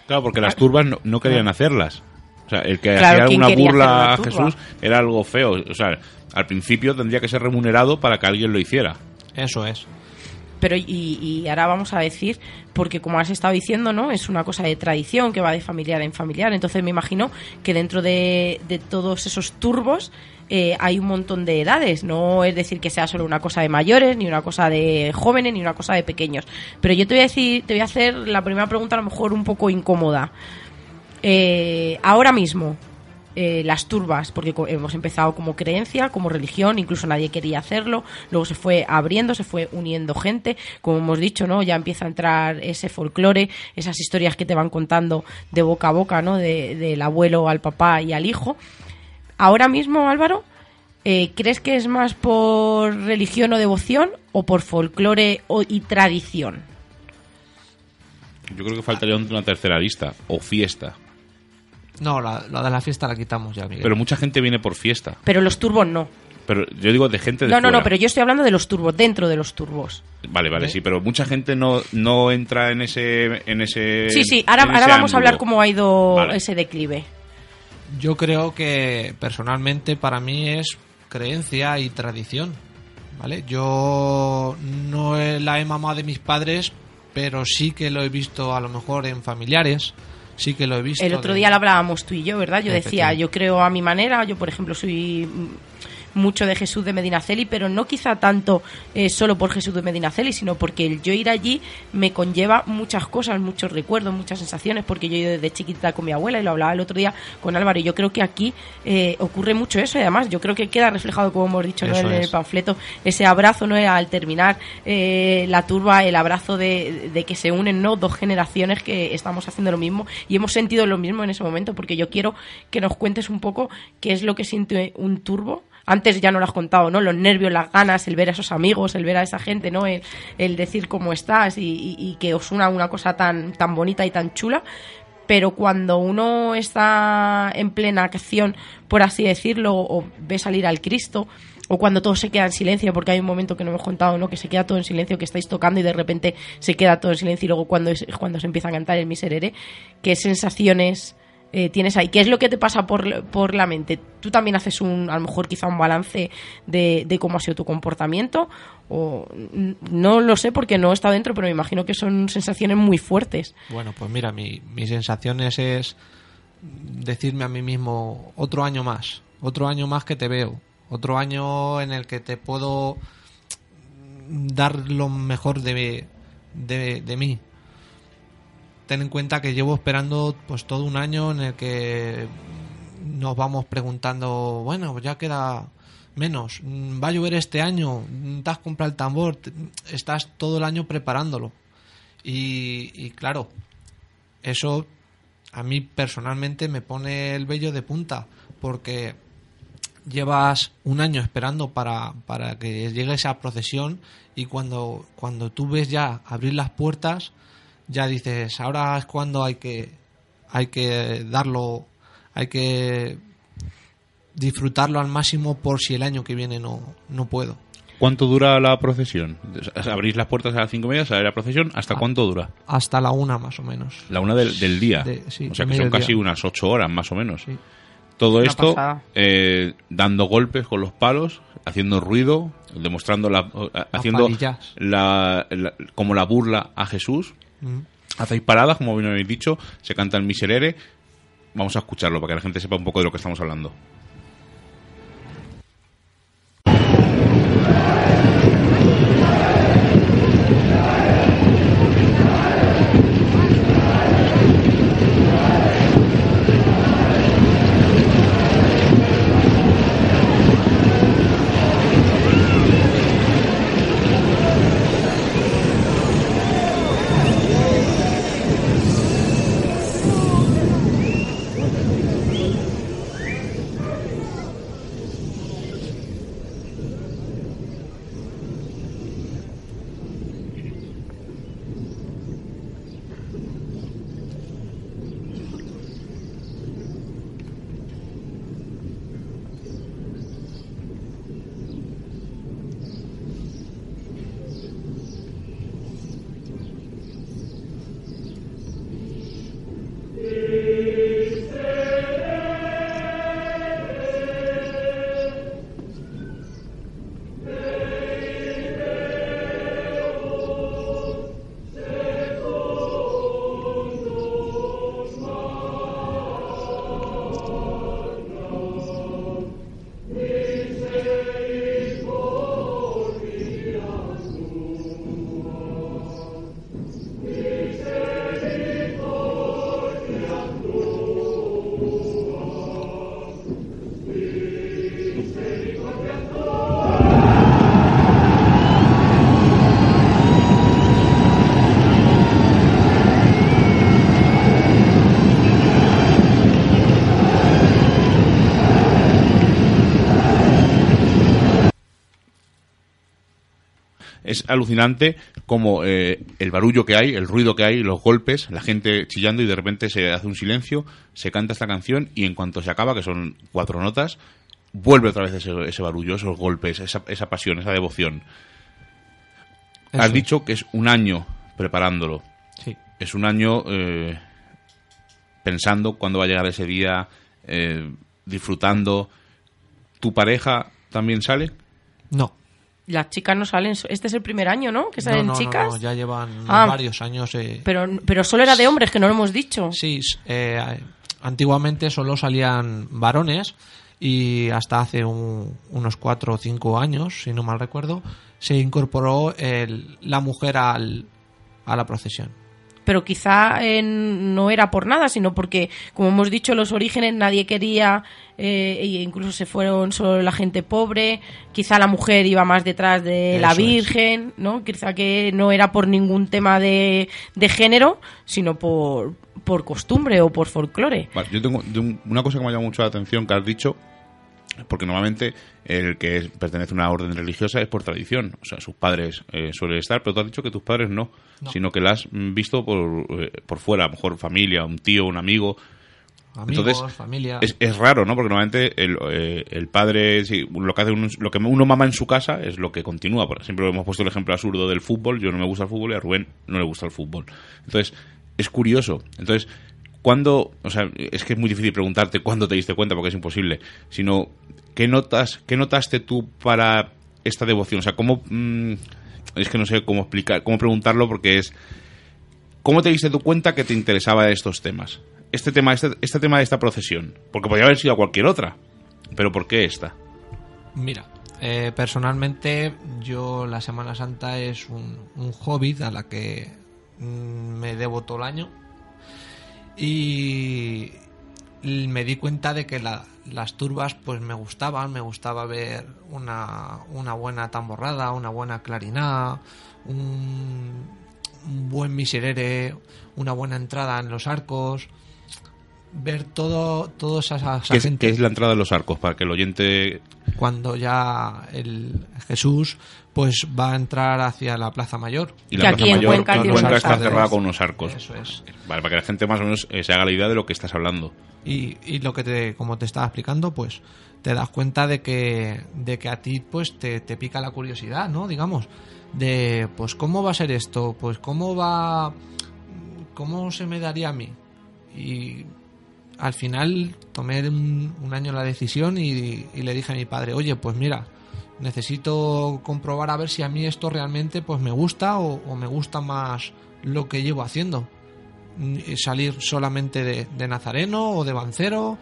Claro, porque las turbas no, no querían hacerlas. O sea, el que Claro, hacía ¿quién una quería burla a hacer una turba? Jesús era algo feo. O sea, al principio tendría que ser remunerado para que alguien lo hiciera. Eso es. Pero y, y ahora vamos a decir, porque como has estado diciendo, ¿no? Es una cosa de tradición que va de familiar en familiar. Entonces me imagino que dentro de, de todos esos turbos eh, hay un montón de edades. No es decir que sea solo una cosa de mayores, ni una cosa de jóvenes, ni una cosa de pequeños. Pero yo te voy a decir, te voy a hacer la primera pregunta a lo mejor un poco incómoda. Eh, ahora mismo, eh, las turbas, porque hemos empezado como creencia, como religión, incluso nadie quería hacerlo, luego se fue abriendo, se fue uniendo gente, como hemos dicho, ¿no? Ya empieza a entrar ese folclore, esas historias que te van contando de boca a boca, ¿no? De- del abuelo al papá y al hijo. Ahora mismo, Álvaro, eh, ¿crees que es más por religión o devoción o por folclore o- y tradición? Yo creo que faltaría una tercera lista o fiesta. No, la, la de la fiesta la quitamos ya, Miguel. Pero mucha gente viene por fiesta. Pero los turbos no. Pero yo digo de gente de No, no, fuera. no, pero yo estoy hablando de los turbos, dentro de los turbos. Vale, vale, sí, pero mucha gente no, no entra en ese en ese Sí, sí, ahora, ahora ese vamos a hablar cómo ha ido Vale. ese declive. Yo creo que personalmente para mí es creencia y tradición. ¿Vale? Yo no la he mamado de mis padres, pero sí que lo he visto a lo mejor en familiares. Sí que lo he visto. El otro de- día lo hablábamos tú y yo, ¿verdad? Yo decía, yo creo a mi manera, yo por ejemplo soy mucho de Jesús de Medinaceli, pero no quizá tanto eh, solo por Jesús de Medinaceli, sino porque el yo ir allí me conlleva muchas cosas, muchos recuerdos, muchas sensaciones, porque yo he ido desde chiquita con mi abuela y lo hablaba el otro día con Álvaro, y yo creo que aquí eh, ocurre mucho eso, y además yo creo que queda reflejado, como hemos dicho en el panfleto, ese abrazo, ¿no? Al terminar eh, la turba, el abrazo de, de que se unen, ¿no? Dos generaciones que estamos haciendo lo mismo y hemos sentido lo mismo en ese momento, porque yo quiero que nos cuentes un poco qué es lo que siente un turbo. Antes ya no lo has contado, ¿no? Los nervios, las ganas, el ver a esos amigos, el ver a esa gente, ¿no? El, decir cómo estás y, y- que os una una cosa tan, tan bonita y tan chula pero cuando uno está en plena acción, por así decirlo, o ve salir al Cristo, o cuando todo se queda en silencio, porque hay un momento que no hemos contado, ¿no? Que se queda todo en silencio, que estáis tocando y de repente se queda todo en silencio y luego cuando, cuando se empieza a cantar el miserere, ¿qué sensaciones eh, tienes ahí. ¿Qué es lo que te pasa por, por la mente? ¿Tú también haces un, a lo mejor quizá un balance de, de cómo ha sido tu comportamiento? O, no lo sé porque no estado dentro, pero me imagino que son sensaciones muy fuertes. Bueno, pues mira, mi, mis sensaciones es decirme a mí mismo otro año más, otro año más que te veo, otro año en el que te puedo dar lo mejor de, de, de mí. Ten en cuenta que llevo esperando pues todo un año en el que nos vamos preguntando, bueno, ya queda menos, mm, va a llover este año, mm, te has comprado el tambor, te- estás todo el año preparándolo. Y, y claro, eso a mí personalmente me pone el vello de punta, porque llevas un año esperando para, para que llegue esa procesión y cuando, cuando tú ves ya abrir las puertas, ya dices, ahora es cuando hay que, hay que darlo, hay que disfrutarlo al máximo por si el año que viene no, no puedo. ¿Cuánto dura la procesión? Abrís las puertas a las cinco y media, sale la procesión. ¿Hasta Ah. cuánto dura? Hasta la una más o menos. La una del, del día. De- sí, o sea que son casi unas ocho horas más o menos. Sí. Todo Una esto eh, dando golpes con los palos, haciendo ruido, demostrando la, haciendo la- como la burla a Jesús. Mm. Hacéis paradas, como bien habéis dicho, se canta el miserere. Vamos a escucharlo para que la gente sepa un poco de lo que estamos hablando. Es alucinante como eh, el barullo que hay, el ruido que hay, los golpes, la gente chillando y de repente se hace un silencio, se canta esta canción y en cuanto se acaba, que son cuatro notas, vuelve otra vez ese, ese barullo, esos golpes, esa, esa pasión, esa devoción. Eso Has dicho que es un año preparándolo. Sí. Es un año eh, pensando cuándo va a llegar ese día, eh, disfrutando. ¿Tu pareja también sale? No. Las chicas no salen. Este es el primer año, ¿no? Que salen no, no, chicas. no, ya llevan Ah. varios años. eh, Pero, pero solo era de hombres, que no lo hemos dicho. Sí, eh, antiguamente solo salían varones y hasta hace un- unos cuatro o cinco años, si no mal recuerdo, se incorporó el- la mujer al, a la procesión. Pero quizá eh, no era por nada, sino porque, como hemos dicho, los orígenes nadie quería, eh, e incluso se fueron solo la gente pobre, quizá la mujer iba más detrás de la es. Virgen, ¿no? Quizá que no era por ningún tema de, de género, sino por, por costumbre o por folclore. Vale, yo tengo una cosa que me ha llamado mucho la atención que has dicho, porque normalmente el que pertenece a una orden religiosa es por tradición, o sea, sus padres eh, suelen estar, pero tú has dicho que tus padres no, No. sino que la has visto por, eh, por fuera, a lo mejor familia, un tío, un amigo. Amigos, Entonces, familia. Es, es raro, ¿no? Porque normalmente el, eh, el padre, sí, lo que hace uno, lo que uno mama en su casa es lo que continúa. Por ejemplo, hemos puesto el ejemplo absurdo del fútbol. Yo no me gusta el fútbol y a Rubén no le gusta el fútbol. Entonces, es curioso. Entonces, ¿cuándo, o sea, es que es muy difícil preguntarte cuándo te diste cuenta porque es imposible, sino ¿qué notas, qué notaste tú para esta devoción? O sea, ¿cómo mm, es que no sé cómo explicar, cómo preguntarlo porque es ¿cómo te diste tú cuenta que te interesaba estos temas? Este tema, este, este tema de esta procesión, porque podría haber sido cualquier otra, pero ¿por qué esta? Mira, eh, personalmente yo la Semana Santa es un, un hobby a la que mm, me debo todo el año y me di cuenta de que la- las turbas pues me gustaban, me gustaba ver una, una buena tamborrada, una buena clarinada, un, un buen miserere, una buena entrada en los arcos, ver todo, toda esa, esa ¿Qué es, gente qué es la entrada de los arcos? Para que el oyente... cuando ya el Jesús pues va a entrar hacia la Plaza Mayor. Y Que la aquí Plaza en Mayor Cuenca tiene Cuenca está cerrada con unos arcos. Eso es. Vale, para que la gente más o menos eh, se haga la idea de lo que estás hablando. Y, y lo que te, como te estaba explicando, pues te das cuenta de que, de que a ti pues te, te pica la curiosidad, ¿no? Digamos, de pues cómo va a ser esto, pues cómo va, cómo se me daría a mí. Y al final tomé un, un año la decisión y, y le dije a mi padre, oye, pues mira, necesito comprobar a ver si a mí esto realmente pues me gusta o, o me gusta más lo que llevo haciendo. Mm, Salir solamente de, de nazareno o de bancero.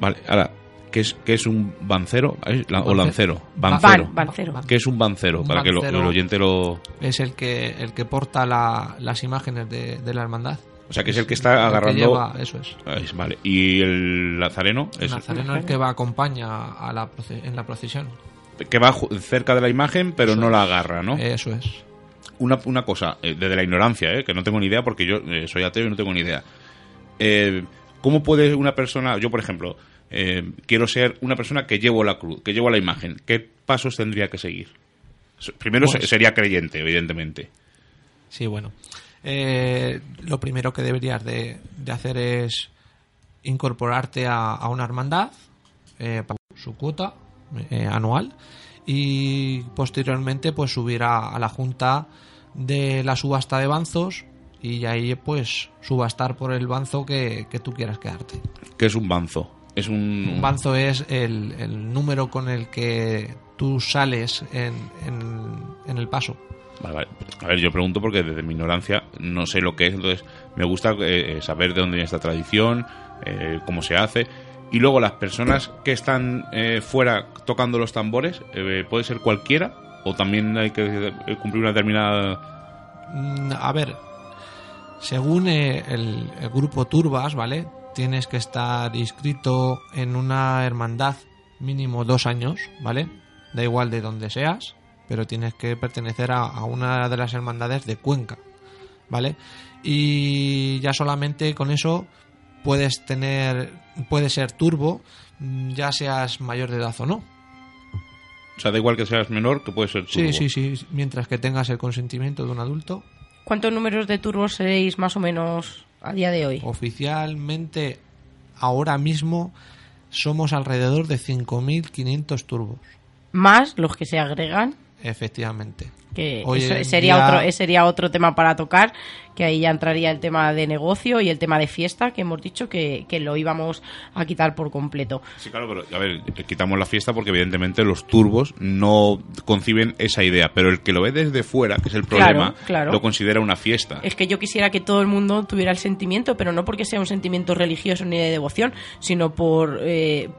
Vale, ahora, ¿qué es, qué es un bancero? ¿Eh? La- ¿O lancero? Ban- Bancero. Ban- bancero. ¿Qué es un bancero? Un para que lo- el oyente lo... Es el que, el que porta la- las imágenes de, de la hermandad. O sea, que es el que está que agarrando... lleva- eso es. Ah, es- Vale, ¿y el lazareno? El Es, nazareno es el que va acompaña a la, en la procesión. Que va cerca de la imagen, pero Eso no es. la agarra, ¿no? Eso es. una, una cosa, eh, desde la ignorancia, eh, que no tengo ni idea porque yo eh, soy ateo y no tengo ni idea. ¿Cómo puede una persona, yo por ejemplo, quiero ser una persona que llevo la cruz, que llevo la imagen, ¿qué pasos tendría que seguir? Primero Pues- se- sería creyente, evidentemente. Sí, bueno. Lo primero que deberías de, de hacer es incorporarte a, a una hermandad, pagar su cuota eh, anual y posteriormente pues subir a, a la junta de la subasta de banzos y ahí pues subastar por el banzo que, que tú quieras quedarte. ¿Qué es un banzo? Es un... Un banzo es el, el número con el que tú sales en, en- en el paso. Vale, vale. A ver, yo pregunto porque desde mi ignorancia no sé lo que es, entonces me gusta eh, saber de dónde viene esta tradición, eh, cómo se hace. Y luego las personas que están eh, fuera tocando los tambores, eh, ¿puede ser cualquiera? ¿O también hay que cumplir una determinada... Mm, A ver, según eh, el, grupo Turbas, ¿vale? Tienes que estar inscrito en una hermandad mínimo dos años, ¿vale? Da igual de donde seas, pero tienes que pertenecer a una de las hermandades de Cuenca, ¿vale? Y ya solamente con eso puedes tener, puede ser turbo, mm, ya seas mayor de edad o no. O sea, da igual que seas menor, que puede ser Sí, turbo. sí, sí, mientras que tengas el consentimiento de un adulto. ¿Cuántos números de turbos seréis más o menos a día de hoy? Oficialmente, ahora mismo somos alrededor de 5.500 turbos. Más los que se agregan, Efectivamente. Que eso sería día- otro ese sería otro tema para tocar, que ahí ya entraría el tema de negocio y el tema de fiesta, que hemos dicho que, que lo íbamos a quitar por completo. Sí, claro, pero a ver, quitamos la fiesta porque evidentemente los turbos no conciben esa idea, pero el que lo ve desde fuera, que es el Claro, problema, claro. lo considera una fiesta. Es que yo quisiera que todo el mundo tuviera el sentimiento, pero no porque sea un sentimiento religioso ni de devoción, sino por, eh,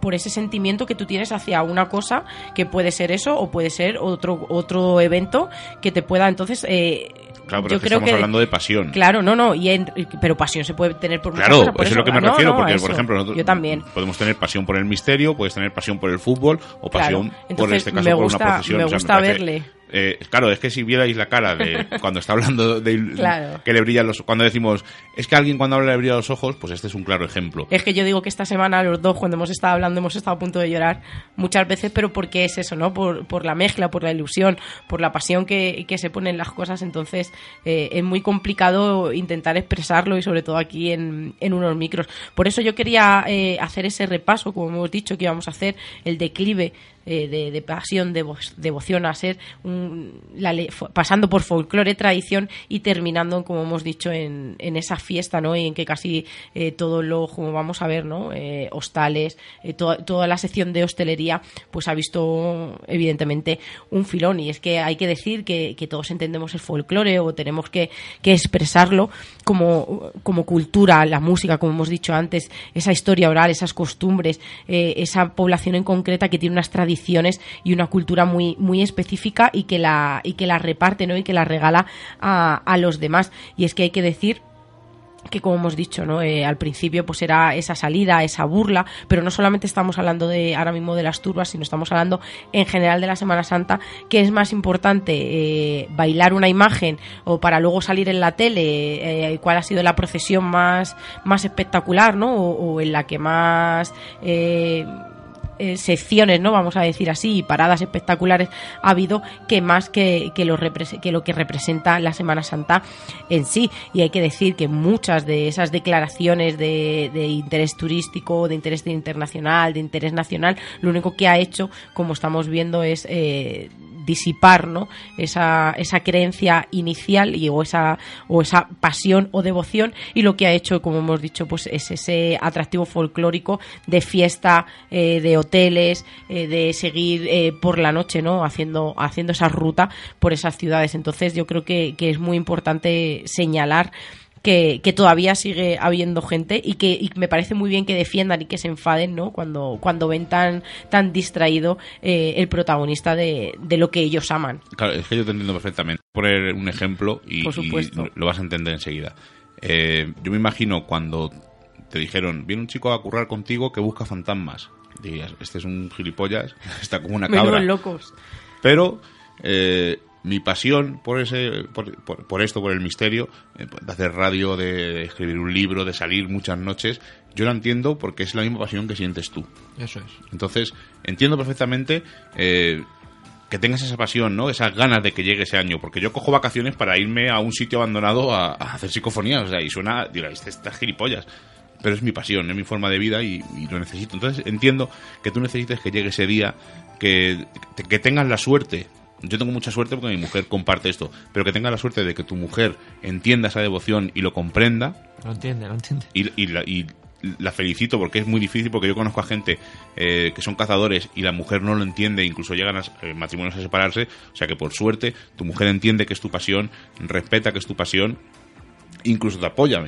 por ese sentimiento que tú tienes hacia una cosa que puede ser eso o puede ser otro, otro evento que te pueda entonces... eh, Claro, pero yo es que creo estamos que hablando de pasión. Claro, no, no, y en- pero pasión se puede tener por Claro, cosas, por eso es lo que me No, refiero, no, porque, por ejemplo, nosotros yo también. podemos tener pasión por el misterio, puedes tener pasión por el fútbol o Claro. pasión por este caso me por gusta- una procesión. me O sea, gusta verle. Eh, claro, es que si vierais la cara de cuando está hablando de Claro. que le brillan los cuando decimos es que alguien cuando habla le brillan los ojos, pues este es un claro ejemplo. Es que yo digo que esta semana los dos, cuando hemos estado hablando, hemos estado a punto de llorar muchas veces, pero porque es eso, ¿no? Por, por la mezcla, por la ilusión, por la pasión que, que se ponen las cosas. Entonces, eh, es muy complicado intentar expresarlo y sobre todo aquí en, en unos micros. Por eso yo quería eh, hacer ese repaso, como hemos dicho que íbamos a hacer, el declive eh, de, pasión, de devoción, a ser pasando por folclore, tradición y terminando, como hemos dicho, en, en esa fiesta, ¿no? Y en que casi eh, todo lo, como vamos a ver. Eh, hostales, toda la sección de hostelería, pues ha visto evidentemente un filón. Y es que hay que decir que, todos entendemos el folclore o tenemos que, expresarlo como, como cultura, la música, como hemos dicho antes, esa historia oral, esas costumbres, esa población en concreta que tiene unas tradiciones y una cultura muy, muy específica y que la, y que la reparte, ¿no? Y que la regala a, a los demás. Y es que hay que decir que como hemos dicho ¿no? Eh, al principio pues era esa salida esa burla pero no solamente estamos hablando de ahora mismo de las turbas sino estamos hablando en general de la Semana Santa que es más importante eh, bailar una imagen o para luego salir en la tele eh, cuál ha sido la procesión más más espectacular no o, o en la que más eh, secciones, ¿no? Vamos a decir así, y paradas espectaculares ha habido que más que, que, lo que representa la Semana Santa en sí. Y hay que decir que muchas de esas declaraciones de, de interés turístico, de interés internacional, de interés nacional, lo único que ha hecho, como estamos viendo, es eh, disipar ¿no? esa, esa creencia inicial y, o, esa, o esa pasión o devoción y lo que ha hecho, como hemos dicho, pues es ese atractivo folclórico de fiesta, eh, de hoteles, eh, de seguir eh, por la noche ¿no? haciendo, haciendo esa ruta por esas ciudades. Entonces yo creo que, que es muy importante señalar que, todavía sigue habiendo gente y que me parece muy bien que defiendan y que se enfaden ¿no? cuando, cuando ven tan, tan distraído eh, el protagonista de, de, lo que ellos aman. Claro, es que yo te entiendo perfectamente. Poner un ejemplo y, lo vas a entender enseguida. Eh, yo me imagino cuando te dijeron, viene un chico a currar contigo que busca fantasmas. Dirías, este es un gilipollas, está como una cabra. locos. Pero eh, mi pasión por ese por, esto por el misterio eh, de hacer radio de escribir un libro de salir muchas noches yo lo entiendo porque es la misma pasión que sientes tú eso es entonces entiendo perfectamente eh, que tengas esa pasión, ¿no? Esas ganas de que llegue ese año. Porque yo cojo vacaciones para irme a un sitio abandonado a, hacer psicofonías. O sea, y suena, este, estas gilipollas. Pero es mi pasión, es mi forma de vida y, lo necesito. Entonces entiendo que tú necesites que llegue ese día, que, que tengas la suerte yo tengo mucha suerte porque mi mujer comparte esto, pero que tenga la suerte de que tu mujer entienda esa devoción y lo comprenda. Lo entiende, lo entiende. Y, la, y la, felicito porque es muy difícil, porque yo conozco a gente eh, que son cazadores y la mujer no lo entiende, incluso llegan a eh, matrimonios a separarse, o sea que por suerte tu mujer entiende que es tu pasión, respeta que es tu pasión incluso te apoya.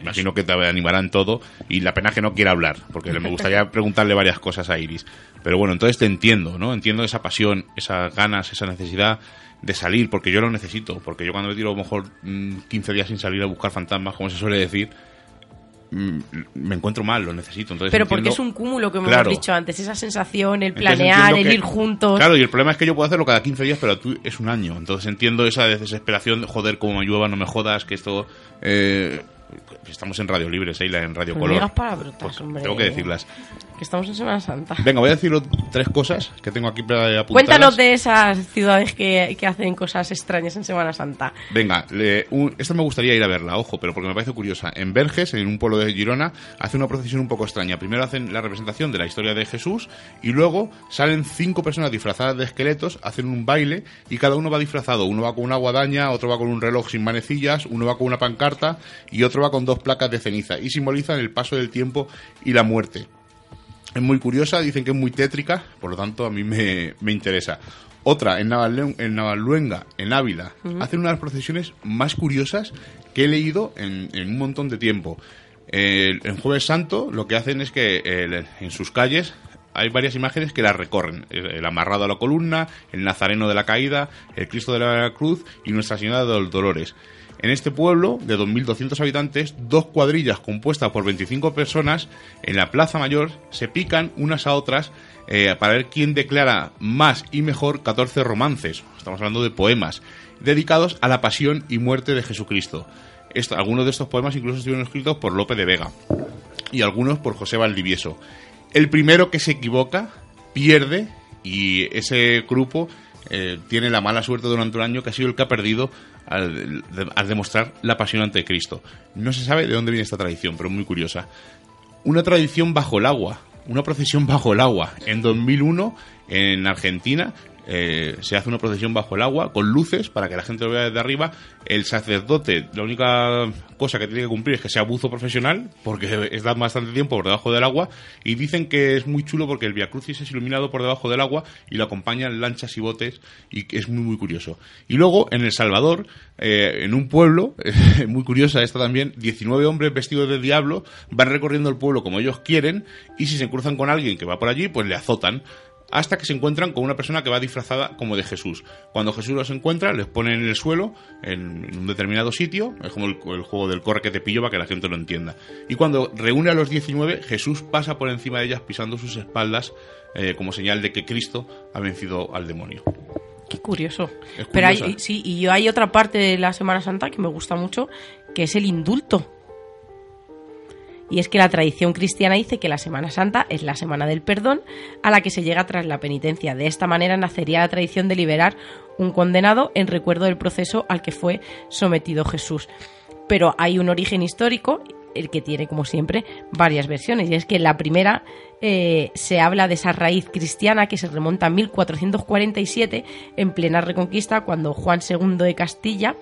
Imagino que te animarán todo y la pena es que no quiera hablar, porque me gustaría preguntarle varias cosas a Iris. Pero bueno, entonces te entiendo, ¿no? Entiendo esa pasión, esas ganas, esa necesidad de salir, porque yo lo necesito, porque yo cuando me tiro a lo mejor 15 mm, días sin salir a buscar fantasmas, como se suele decir, me encuentro mal, lo necesito. Entonces pero porque es un cúmulo, que hemos dicho antes, esa sensación, el planear, el ir juntos. Claro, y el problema es que yo puedo hacerlo cada 15 días, pero tú es un año. Entonces entiendo esa desesperación de joder, como me llueva, no me jodas, que esto... Eh, estamos en Radio Libre, Seila, en Radio Color. pues Tengo que decirlas estamos en Semana Santa. Venga, voy a decir tres cosas que tengo aquí para apuntar. Cuéntanos de esas ciudades que, hacen cosas extrañas en Semana Santa. Venga, esta me gustaría ir a verla, ojo, pero porque me parece curiosa. En Verges, en un pueblo de Girona, hace una procesión un poco extraña. Primero hacen la representación de la historia de Jesús y luego salen cinco personas disfrazadas de esqueletos, hacen un baile y cada uno va disfrazado. Uno va con una guadaña, otro va con un reloj sin manecillas, uno va con una pancarta y otro va con dos placas de ceniza y simbolizan el paso del tiempo y la muerte. Es muy curiosa, dicen que es muy tétrica, por lo tanto a mí me, interesa. Otra, en, Navalluenga, en Ávila, hacen unas procesiones más curiosas que he leído en, un montón de tiempo. El, Jueves Santo lo que hacen es que en sus calles hay varias imágenes que las recorren. El, amarrado a la columna, el Nazareno de la Caída, el Cristo de la Cruz y Nuestra Señora de los Dolores. En este pueblo, de 2.200 habitantes, dos cuadrillas compuestas por 25 personas en la Plaza Mayor se pican unas a otras eh, para ver quién declara más y mejor 14 romances, estamos hablando de poemas, dedicados a la pasión y muerte de Jesucristo. algunos de estos poemas incluso estuvieron escritos por Lope de Vega y algunos por José Valdivieso. El primero que se equivoca pierde y ese grupo eh, tiene la mala suerte durante un año que ha sido el que ha perdido al, demostrar la pasión ante Cristo. No se sabe de dónde viene esta tradición, pero muy curiosa. Una tradición bajo el agua. una procesión bajo el agua. En 2001, en Argentina, eh, se hace una procesión bajo el agua con luces para que la gente lo vea desde arriba. El sacerdote, la única cosa que tiene que cumplir es que sea buzo profesional, porque está bastante tiempo por debajo del agua. Y dicen que es muy chulo porque el Via Crucis es iluminado por debajo del agua y lo acompañan lanchas y botes, y es muy, muy curioso. Y luego, en El Salvador, eh, en un pueblo, muy curiosa esta también, 19 hombres vestidos de diablo van recorriendo el pueblo como ellos quieren, y si se cruzan con alguien que va por allí, pues le azotan hasta que se encuentran con una persona que va disfrazada como de Jesús. Cuando Jesús los encuentra, les pone en el suelo, en un determinado sitio, es como el, el juego del corre que te pillo para que la gente lo entienda. Y cuando reúne a los 19, Jesús pasa por encima de ellas pisando sus espaldas eh, como señal de que Cristo ha vencido al demonio. Qué curioso. Es Pero hay, sí, y yo hay otra parte de la Semana Santa que me gusta mucho, que es el indulto. Y es que la tradición cristiana dice que la Semana Santa es la semana del perdón a la que se llega tras la penitencia. De esta manera nacería la tradición de liberar un condenado en recuerdo del proceso al que fue sometido Jesús. Pero hay un origen histórico, el que tiene, como siempre, varias versiones. Y es que la primera eh, se habla de esa raíz cristiana que se remonta a 1447, en plena reconquista, cuando Juan II de Castilla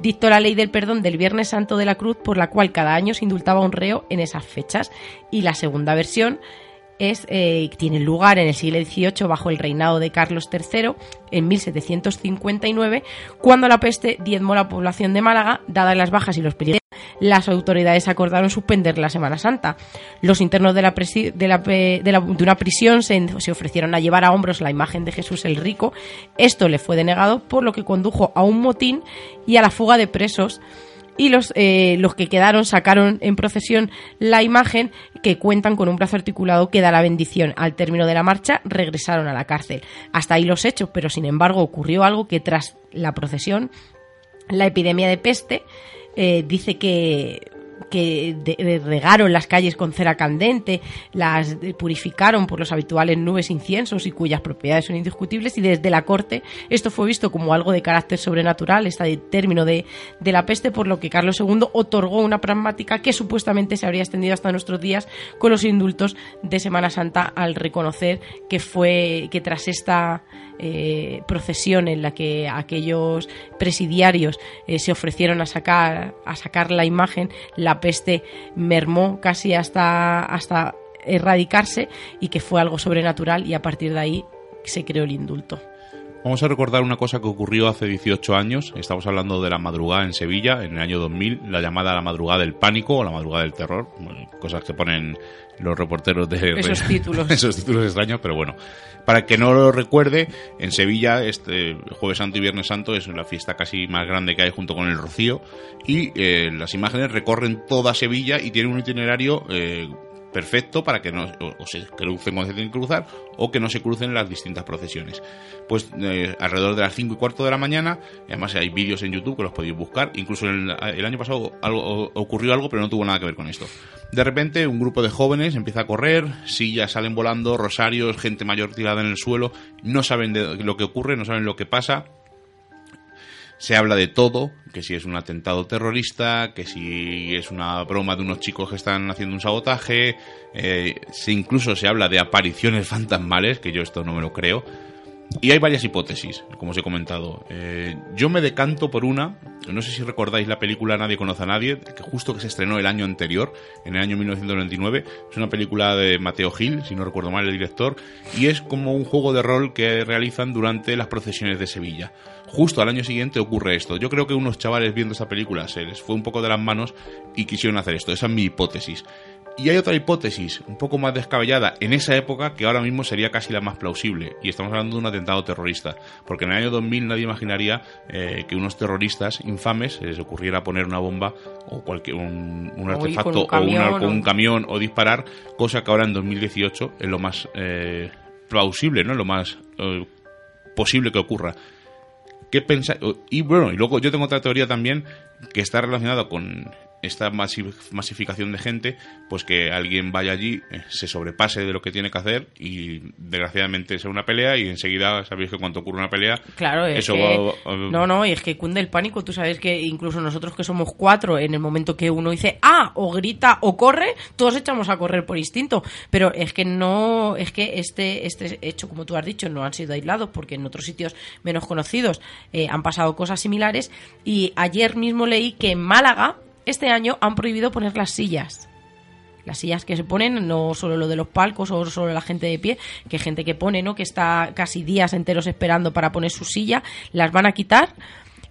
dictó la ley del perdón del Viernes Santo de la Cruz, por la cual cada año se indultaba un reo en esas fechas. Y la segunda versión eh, tiene lugar en el siglo XVIII bajo el reinado de Carlos III, en 1759, cuando la peste diezmó la población de Málaga, dadas las bajas y los peligros. Las autoridades acordaron suspender la Semana Santa. Los internos de, la de, una prisión se ofrecieron a llevar a hombros la imagen de Jesús el Rico. Esto le fue denegado, por lo que condujo a un motín y a la fuga de presos y los, eh, los que quedaron sacaron en procesión la imagen que cuentan con un brazo articulado que da la bendición. Al término de la marcha regresaron a la cárcel. Hasta ahí los hechos, pero sin embargo ocurrió algo que tras la procesión, la epidemia de peste eh, dice que que regaron las calles con cera candente, las purificaron por los habituales nubes inciensos y cuyas propiedades son indiscutibles y desde la corte esto fue visto como algo de carácter sobrenatural, este término de, de la peste, por lo que Carlos II otorgó una pragmática que supuestamente se habría extendido hasta nuestros días con los indultos de Semana Santa al reconocer que fue que tras esta eh, procesión en la que aquellos presidiarios eh, se ofrecieron a sacar a sacar la imagen, la peste mermó casi hasta hasta erradicarse y que fue algo sobrenatural y a partir de ahí se creó el indulto. Vamos a recordar una cosa que ocurrió hace 18 años. Estamos hablando de la madrugada en Sevilla, en el año 2000, la llamada la madrugada del pánico o la madrugada del terror. Bueno, cosas que ponen los reporteros de Esos títulos. esos títulos extraños, pero bueno. Para el que no lo recuerde, en Sevilla, este Jueves Santo y Viernes Santo es la fiesta casi más grande que hay junto con el Rocío. Y eh, las imágenes recorren toda Sevilla y tienen un itinerario eh, perfecto para que no se crucen cuando se tienen que cruzar o que no se crucen las distintas procesiones. Pues eh, alrededor de las 5 y cuarto de la mañana, además hay vídeos en YouTube que los podéis buscar, incluso el, el año pasado algo, ocurrió algo pero no tuvo nada que ver con esto. De repente un grupo de jóvenes empieza a correr, sillas salen volando, rosarios, gente mayor tirada en el suelo, no saben de lo que ocurre, no saben lo que pasa, se habla de todo, que si es un atentado terrorista, que si es una broma de unos chicos que están haciendo un sabotaje, eh, se incluso se habla de apariciones fantasmales, que yo esto no me lo creo. Y hay varias hipótesis, como os he comentado. Eh, yo me decanto por una, no sé si recordáis la película Nadie conoce a nadie, que justo que se estrenó el año anterior, en el año 1999. Es una película de Mateo Gil, si no recuerdo mal el director, y es como un juego de rol que realizan durante las procesiones de Sevilla. Justo al año siguiente ocurre esto. Yo creo que unos chavales viendo esta película se les fue un poco de las manos y quisieron hacer esto. Esa es mi hipótesis. Y hay otra hipótesis, un poco más descabellada, en esa época que ahora mismo sería casi la más plausible. Y estamos hablando de un atentado terrorista. Porque en el año 2000 nadie imaginaría eh, que unos terroristas infames se les ocurriera poner una bomba o cualquier un, artefacto o, una- un camión o disparar, cosa que ahora en 2018 es lo más eh, plausible, ¿no? Lo más eh, posible que ocurra. ¿Qué pensáis? Y bueno, y luego yo tengo otra teoría también que está relacionada con esta masi- masificación de gente, pues que alguien vaya allí, eh, se sobrepase de lo que tiene que hacer y desgraciadamente sea una pelea y enseguida sabéis que cuando ocurre una pelea, Claro, es eso que- va- va- no, no, y es que cunde el pánico. Tú sabes que incluso nosotros que somos cuatro, en el momento que uno dice ah, o grita o corre, todos echamos a correr por instinto. Pero es que no, es que este, este hecho, como tú has dicho, no han sido aislados porque en otros sitios menos conocidos eh, han pasado cosas similares. Y ayer mismo leí que en Málaga, este año, han prohibido poner las sillas. Las sillas que se ponen, no solo lo de los palcos o solo la gente de pie, que gente que pone, ¿no? Que está casi días enteros esperando para poner su silla, las van a quitar.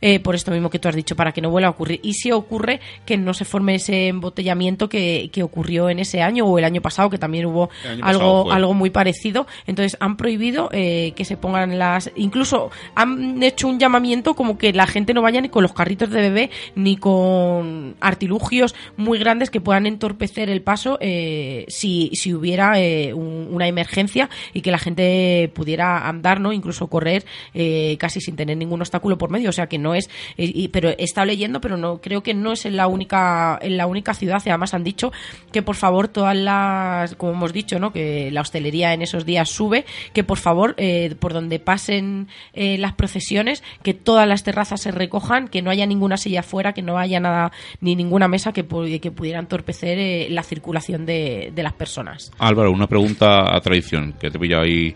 Eh, por esto mismo que tú has dicho, para que no vuelva a ocurrir. Y si ocurre, que no se forme ese embotellamiento que, que ocurrió en ese año o el año pasado, que también hubo algo, fue. algo muy parecido. Entonces han prohibido eh, que se pongan las. Incluso han hecho un llamamiento como que la gente no vaya ni con los carritos de bebé ni con artilugios muy grandes que puedan entorpecer el paso eh, si, si hubiera eh, un- una emergencia y que la gente pudiera andar, ¿no? Incluso correr eh, casi sin tener ningún obstáculo por medio. O sea que no es. eh, y- pero estado leyendo, pero no creo que no es en la única en la única ciudad. Y además han dicho que por favor todas las, como hemos dicho, ¿no? Que la hostelería en esos días sube, que por favor eh, por donde pasen eh, las procesiones, que todas las terrazas se recojan, que no haya ninguna silla afuera, que no haya nada ni ninguna mesa que, que pudiera entorpecer eh, la circulación de, de las personas. Álvaro, una pregunta a tradición, que te pilla ahí.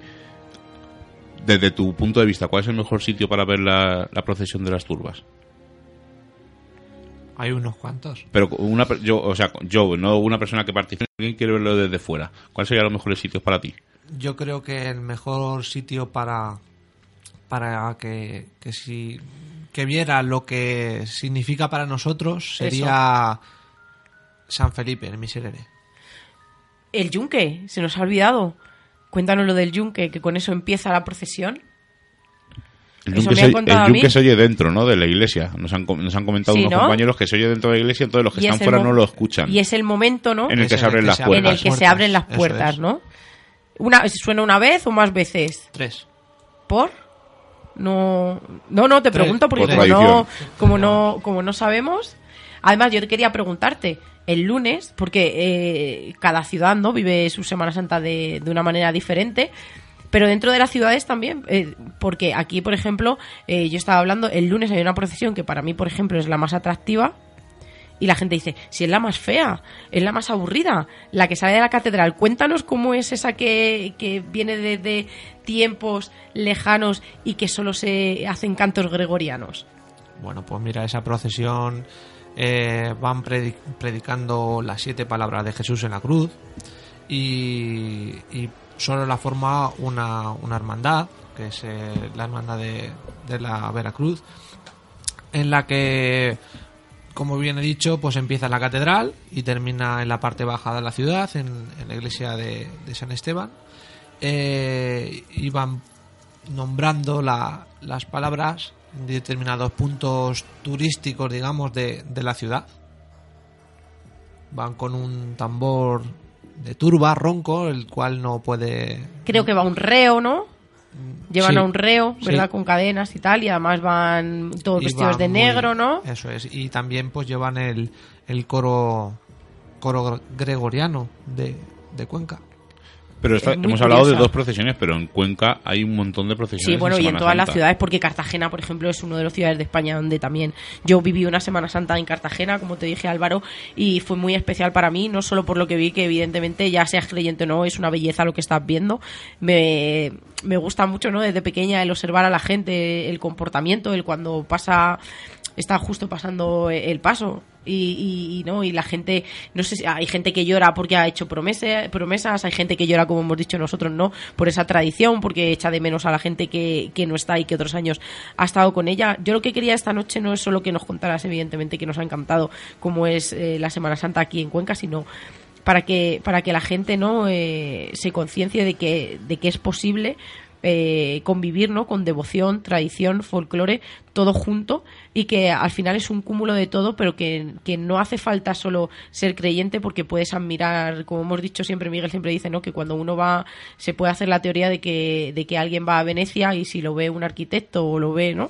Desde tu punto de vista, ¿cuál es el mejor sitio para ver la, la procesión de las turbas? Hay unos cuantos. Pero una, per- yo, o sea, yo, no una persona que participe, alguien quiere verlo desde fuera. ¿Cuáles serían los mejores sitios para ti? Yo creo que el mejor sitio para para que, que si que viera lo que significa para nosotros sería San Felipe, en Miserere. El yunque, se nos ha olvidado. Cuéntanos lo del yunque, que con eso empieza la procesión. El yunque, se, el yunque se oye dentro, ¿no? De la iglesia. Nos han, nos han comentado Sí, unos ¿no? compañeros que se oye dentro de la iglesia, entonces los que Y están es el fuera no lo escuchan. Y es el momento, ¿no? En el que se abren las en puertas. el que se abren las puertas. ¿no? Una, ¿Suena una vez o más veces? Tres. ¿Por? No, no, no, te Tres. pregunto porque Por como no, como no, como no sabemos. Además, yo te quería preguntarte el lunes, porque eh, cada ciudad no vive su Semana Santa de, de una manera diferente. Pero dentro de las ciudades también, eh, porque aquí, por ejemplo, eh, yo estaba hablando, el lunes hay una procesión que para mí, por ejemplo, es la más atractiva, y la gente dice, si es la más fea, es la más aburrida, la que sale de la catedral. Cuéntanos cómo es esa que, que viene desde tiempos lejanos y que solo se hacen cantos gregorianos. Bueno, pues mira, esa procesión eh, van predi- predicando las siete palabras de Jesús en la cruz y, solo la forma una, una hermandad, que es eh, la hermandad de, de la Veracruz, en la que, como bien he dicho, pues empieza la catedral y termina en la parte baja de la ciudad, en, la iglesia de, San Esteban. Eh, y van nombrando la- las palabras determinados puntos turísticos, digamos, de, de la ciudad. Van con un tambor de turba, ronco, el cual no puede... Creo que va un reo, ¿no? Llevan Sí, a un reo, ¿verdad? sí. Con cadenas y tal, y además van todos y vestidos van de muy- negro, ¿no? Eso es. Y también pues llevan el, el coro coro gregoriano de, de Cuenca. Pero esta- Es hemos hablado de curiosa. dos procesiones, pero en Cuenca hay un montón de procesiones. Sí, bueno, y en todas las Santa. ciudades, porque Cartagena, por ejemplo, es uno de los ciudades de España donde también yo viví una Semana Santa en Cartagena, como te dije Álvaro, y fue muy especial para mí, no solo por lo que vi, que evidentemente ya seas creyente o no, es una belleza lo que estás viendo. Me, me gusta mucho, ¿no? Desde pequeña el observar a la gente, el comportamiento, el cuando pasa, está justo pasando el paso. Y, y- no y la gente no sé si hay gente que llora porque ha hecho promesas promesas hay gente que llora como hemos dicho nosotros no por esa tradición porque echa de menos a la gente que, que no está y que otros años ha estado con ella. Yo lo que quería esta noche no es solo que nos contaras evidentemente que nos ha encantado cómo es eh, la Semana Santa aquí en Cuenca sino para que para que la gente no Eh, se conciencie de que de que es posible eh, convivir ¿no? con devoción, tradición, folclore, todo junto y que al final es un cúmulo de todo, pero que, que no hace falta solo ser creyente porque puedes admirar, como hemos dicho siempre, Miguel siempre dice, ¿no? que cuando uno va, se puede hacer la teoría de que, de que alguien va a Venecia y si lo ve un arquitecto o lo ve, ¿no?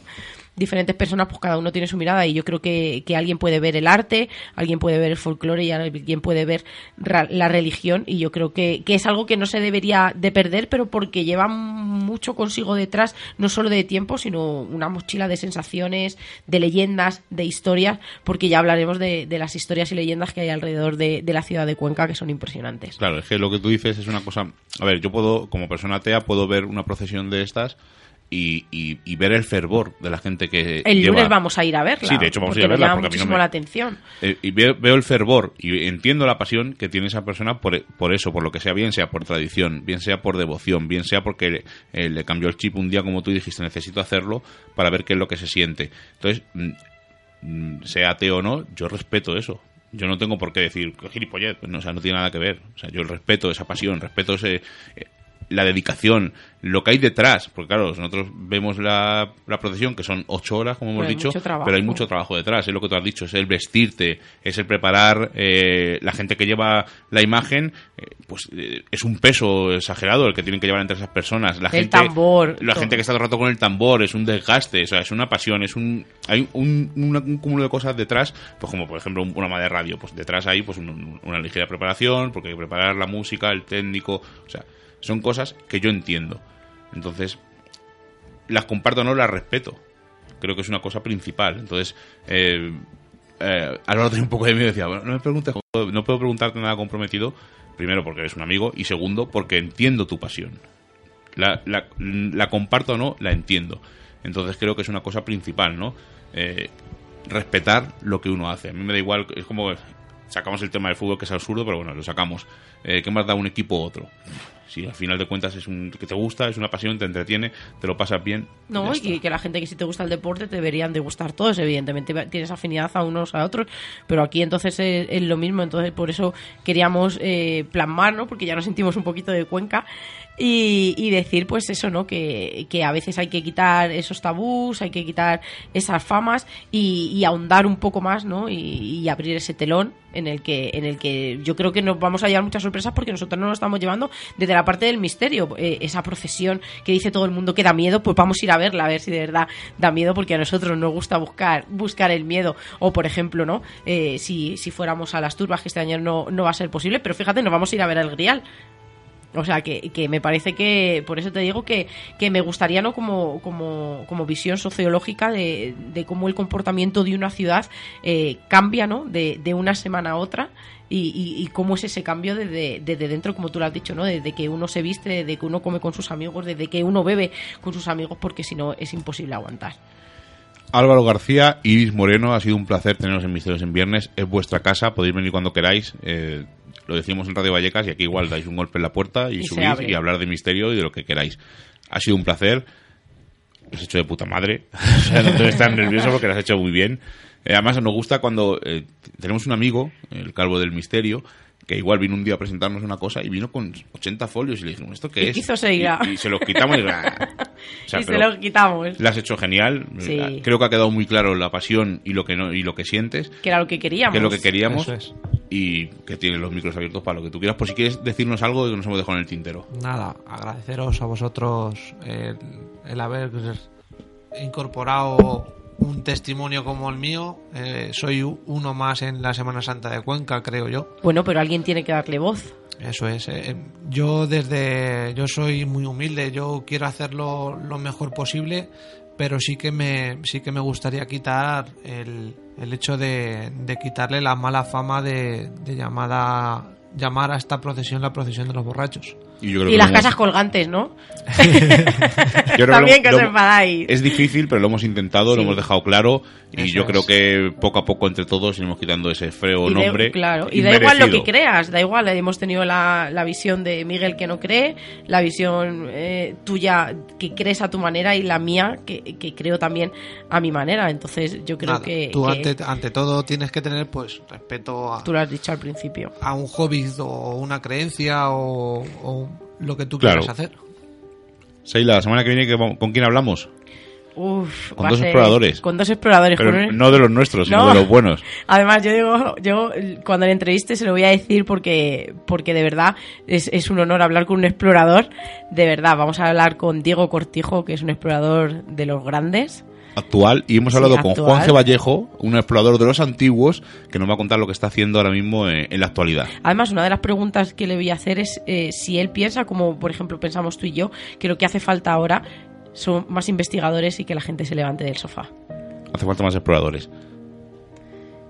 Diferentes personas, pues cada uno tiene su mirada y yo creo que, que alguien puede ver el arte, alguien puede ver el folclore y alguien puede ver la religión y yo creo que, que es algo que no se debería de perder, pero porque lleva mucho consigo detrás, no solo de tiempo, sino una mochila de sensaciones, de leyendas, de historias, porque ya hablaremos de, de las historias y leyendas que hay alrededor de, de la ciudad de Cuenca que son impresionantes. Claro, es que lo que tú dices es una cosa... A ver, yo puedo, como persona atea, puedo ver una procesión de estas y, y- y ver el fervor de la gente que El lleva... lunes vamos a ir a verla. Sí, de hecho vamos a ir a verla llama porque a mí no muchísimo me- la atención. Eh, y veo, veo el fervor y entiendo la pasión que tiene esa persona por, por eso, por lo que sea, bien sea por tradición, bien sea por devoción, bien sea porque le, eh, le cambió el chip un día, como tú dijiste, necesito hacerlo para ver qué es lo que se siente. Entonces, mm, sea ateo o no, yo respeto eso. Yo no tengo por qué decir, "Qué gilipollez, pues no, o sea, no tiene nada que ver. O sea, yo respeto esa pasión, respeto ese, eh, la dedicación, lo que hay detrás. Porque claro, nosotros vemos la, la procesión, que son ocho horas, como hemos Pero dicho, trabajo. pero hay mucho trabajo detrás. Es lo que tú has dicho, es el vestirte, es el preparar, eh, la gente que lleva la imagen, eh, pues eh, es un peso exagerado el que tienen que llevar entre esas personas. La El gente, tambor, La todo. gente que está todo el rato con el tambor, es un desgaste, o sea, es una pasión, es un, hay un, un- un cúmulo de cosas detrás, pues como por ejemplo un programa de radio, pues detrás hay pues un- una ligera preparación, porque hay que preparar la música, el técnico, o sea, son cosas que yo entiendo. Entonces, las comparto o no, las respeto. Creo que es una cosa principal. Entonces, eh, eh, Álvaro tenía un poco de miedo y decía, "Bueno, no me preguntes, no puedo preguntarte nada comprometido. Primero, porque eres un amigo. Y segundo, porque entiendo tu pasión. La, la, la comparto o no, la entiendo. Entonces creo que es una cosa principal, ¿no? Eh, respetar lo que uno hace. A mí me da igual, es como sacamos el tema del fútbol que es absurdo, pero bueno, lo sacamos. Eh, ¿Qué más da un equipo u otro? Si al final de cuentas es un que te gusta, es una pasión, te entretiene, te lo pasas bien. No, y que la gente que si te gusta el deporte te deberían de gustar todos, evidentemente tienes afinidad a unos a otros, pero aquí entonces es, es lo mismo, entonces por eso queríamos eh, plasmar, ¿no? Porque ya nos sentimos un poquito de Cuenca y, y decir pues eso, ¿no? Que, que a veces hay que quitar esos tabús, hay que quitar esas famas y, y ahondar un poco más, ¿no? Y, y abrir ese telón en el que en el que yo creo que nos vamos a llevar muchas sorpresas porque nosotros no nos estamos llevando desde la parte del misterio Eh, esa procesión que dice todo el mundo que da miedo pues vamos a ir a verla a ver si de verdad da miedo porque a nosotros nos gusta buscar buscar el miedo o por ejemplo no Eh, si, si fuéramos a las turbas que este año no, no va a ser posible pero fíjate nos vamos a ir a ver el grial o sea, que, que me parece que, por eso te digo que, que me gustaría, ¿no? Como, como, como visión sociológica de, de cómo el comportamiento de una ciudad eh, cambia, ¿no? De, de una semana a otra y, y- cómo es ese cambio desde, desde dentro, como tú lo has dicho, ¿no? Desde que uno se viste, desde que uno come con sus amigos, desde que uno bebe con sus amigos, porque si no es imposible aguantar. Álvaro García, Iris Moreno, ha sido un placer teneros en Misterios en Viernes. Es vuestra casa, podéis venir cuando queráis. Eh, lo decimos en Radio Vallecas y aquí igual dais un golpe en la puerta y, Y subís y hablar de misterio y de lo que queráis. Ha sido un placer. Lo has hecho de puta madre. o sea, no te estar nervioso porque lo has hecho muy bien. Eh, además, nos gusta cuando eh, tenemos un amigo, el Calvo del Misterio, que igual vino un día a presentarnos una cosa y vino con 80 folios y le dijimos, ¿esto qué Y es? quiso seguir a- Y, y se los quitamos y... O sea, y se pero- lo quitamos, la has hecho genial. Sí. Creo que ha quedado muy claro la pasión y lo que no y lo que sientes, que era lo que queríamos. que es lo que queríamos Eso es. y que tienes los micros abiertos para lo que tú quieras. Por si quieres decirnos algo que nos hemos dejado en el tintero. Nada, agradeceros a vosotros el, el haber incorporado un testimonio como el mío. Eh, soy uno más en la Semana Santa de Cuenca, creo yo. Bueno, pero alguien tiene que darle voz. Eso es. eh, yo desde yo soy muy humilde. Yo quiero hacerlo lo mejor posible, pero sí que me sí que me gustaría quitar el, el hecho de, de quitarle la mala fama de, de llamada llamar a esta procesión la procesión de los borrachos. Y, yo creo Y que las hemos- casas colgantes, ¿no? yo creo También que lo- os lo- enfadáis. Es difícil, pero lo hemos intentado, lo hemos dejado claro y Eso yo es. creo que poco a poco entre todos iremos quitando ese feo Y da- nombre. claro, y da igual lo que creas, da igual. Hemos tenido la, la visión de Miguel que no cree, la visión eh, tuya que crees a tu manera y la mía que, que creo también a mi manera. Entonces yo creo Nada, que, tú que ante, ante todo tienes que tener pues respeto a, tú lo has dicho al principio. a un hobby o una creencia o, o lo que tú Claro. quieras hacer. Seila, la semana que viene, ¿qué va- ¿con quién hablamos? Uf, Con dos exploradores. Con dos exploradores. Pero con un- no de los nuestros, sino No. de los buenos. Además, yo digo, yo cuando le entreviste se lo voy a decir porque, porque de verdad es, es un honor hablar con un explorador. De verdad, vamos a hablar con Diego Cortijo, que es un explorador de los grandes. Actual y hemos Sí, hablado con. Juan G. Vallejo, un explorador de los antiguos, que nos va a contar lo que está haciendo ahora mismo en, en la actualidad. Además, una de las preguntas que le voy a hacer es eh, si él piensa, como por ejemplo pensamos tú y yo, que lo que hace falta ahora son más investigadores y que la gente se levante del sofá. Hace falta más exploradores.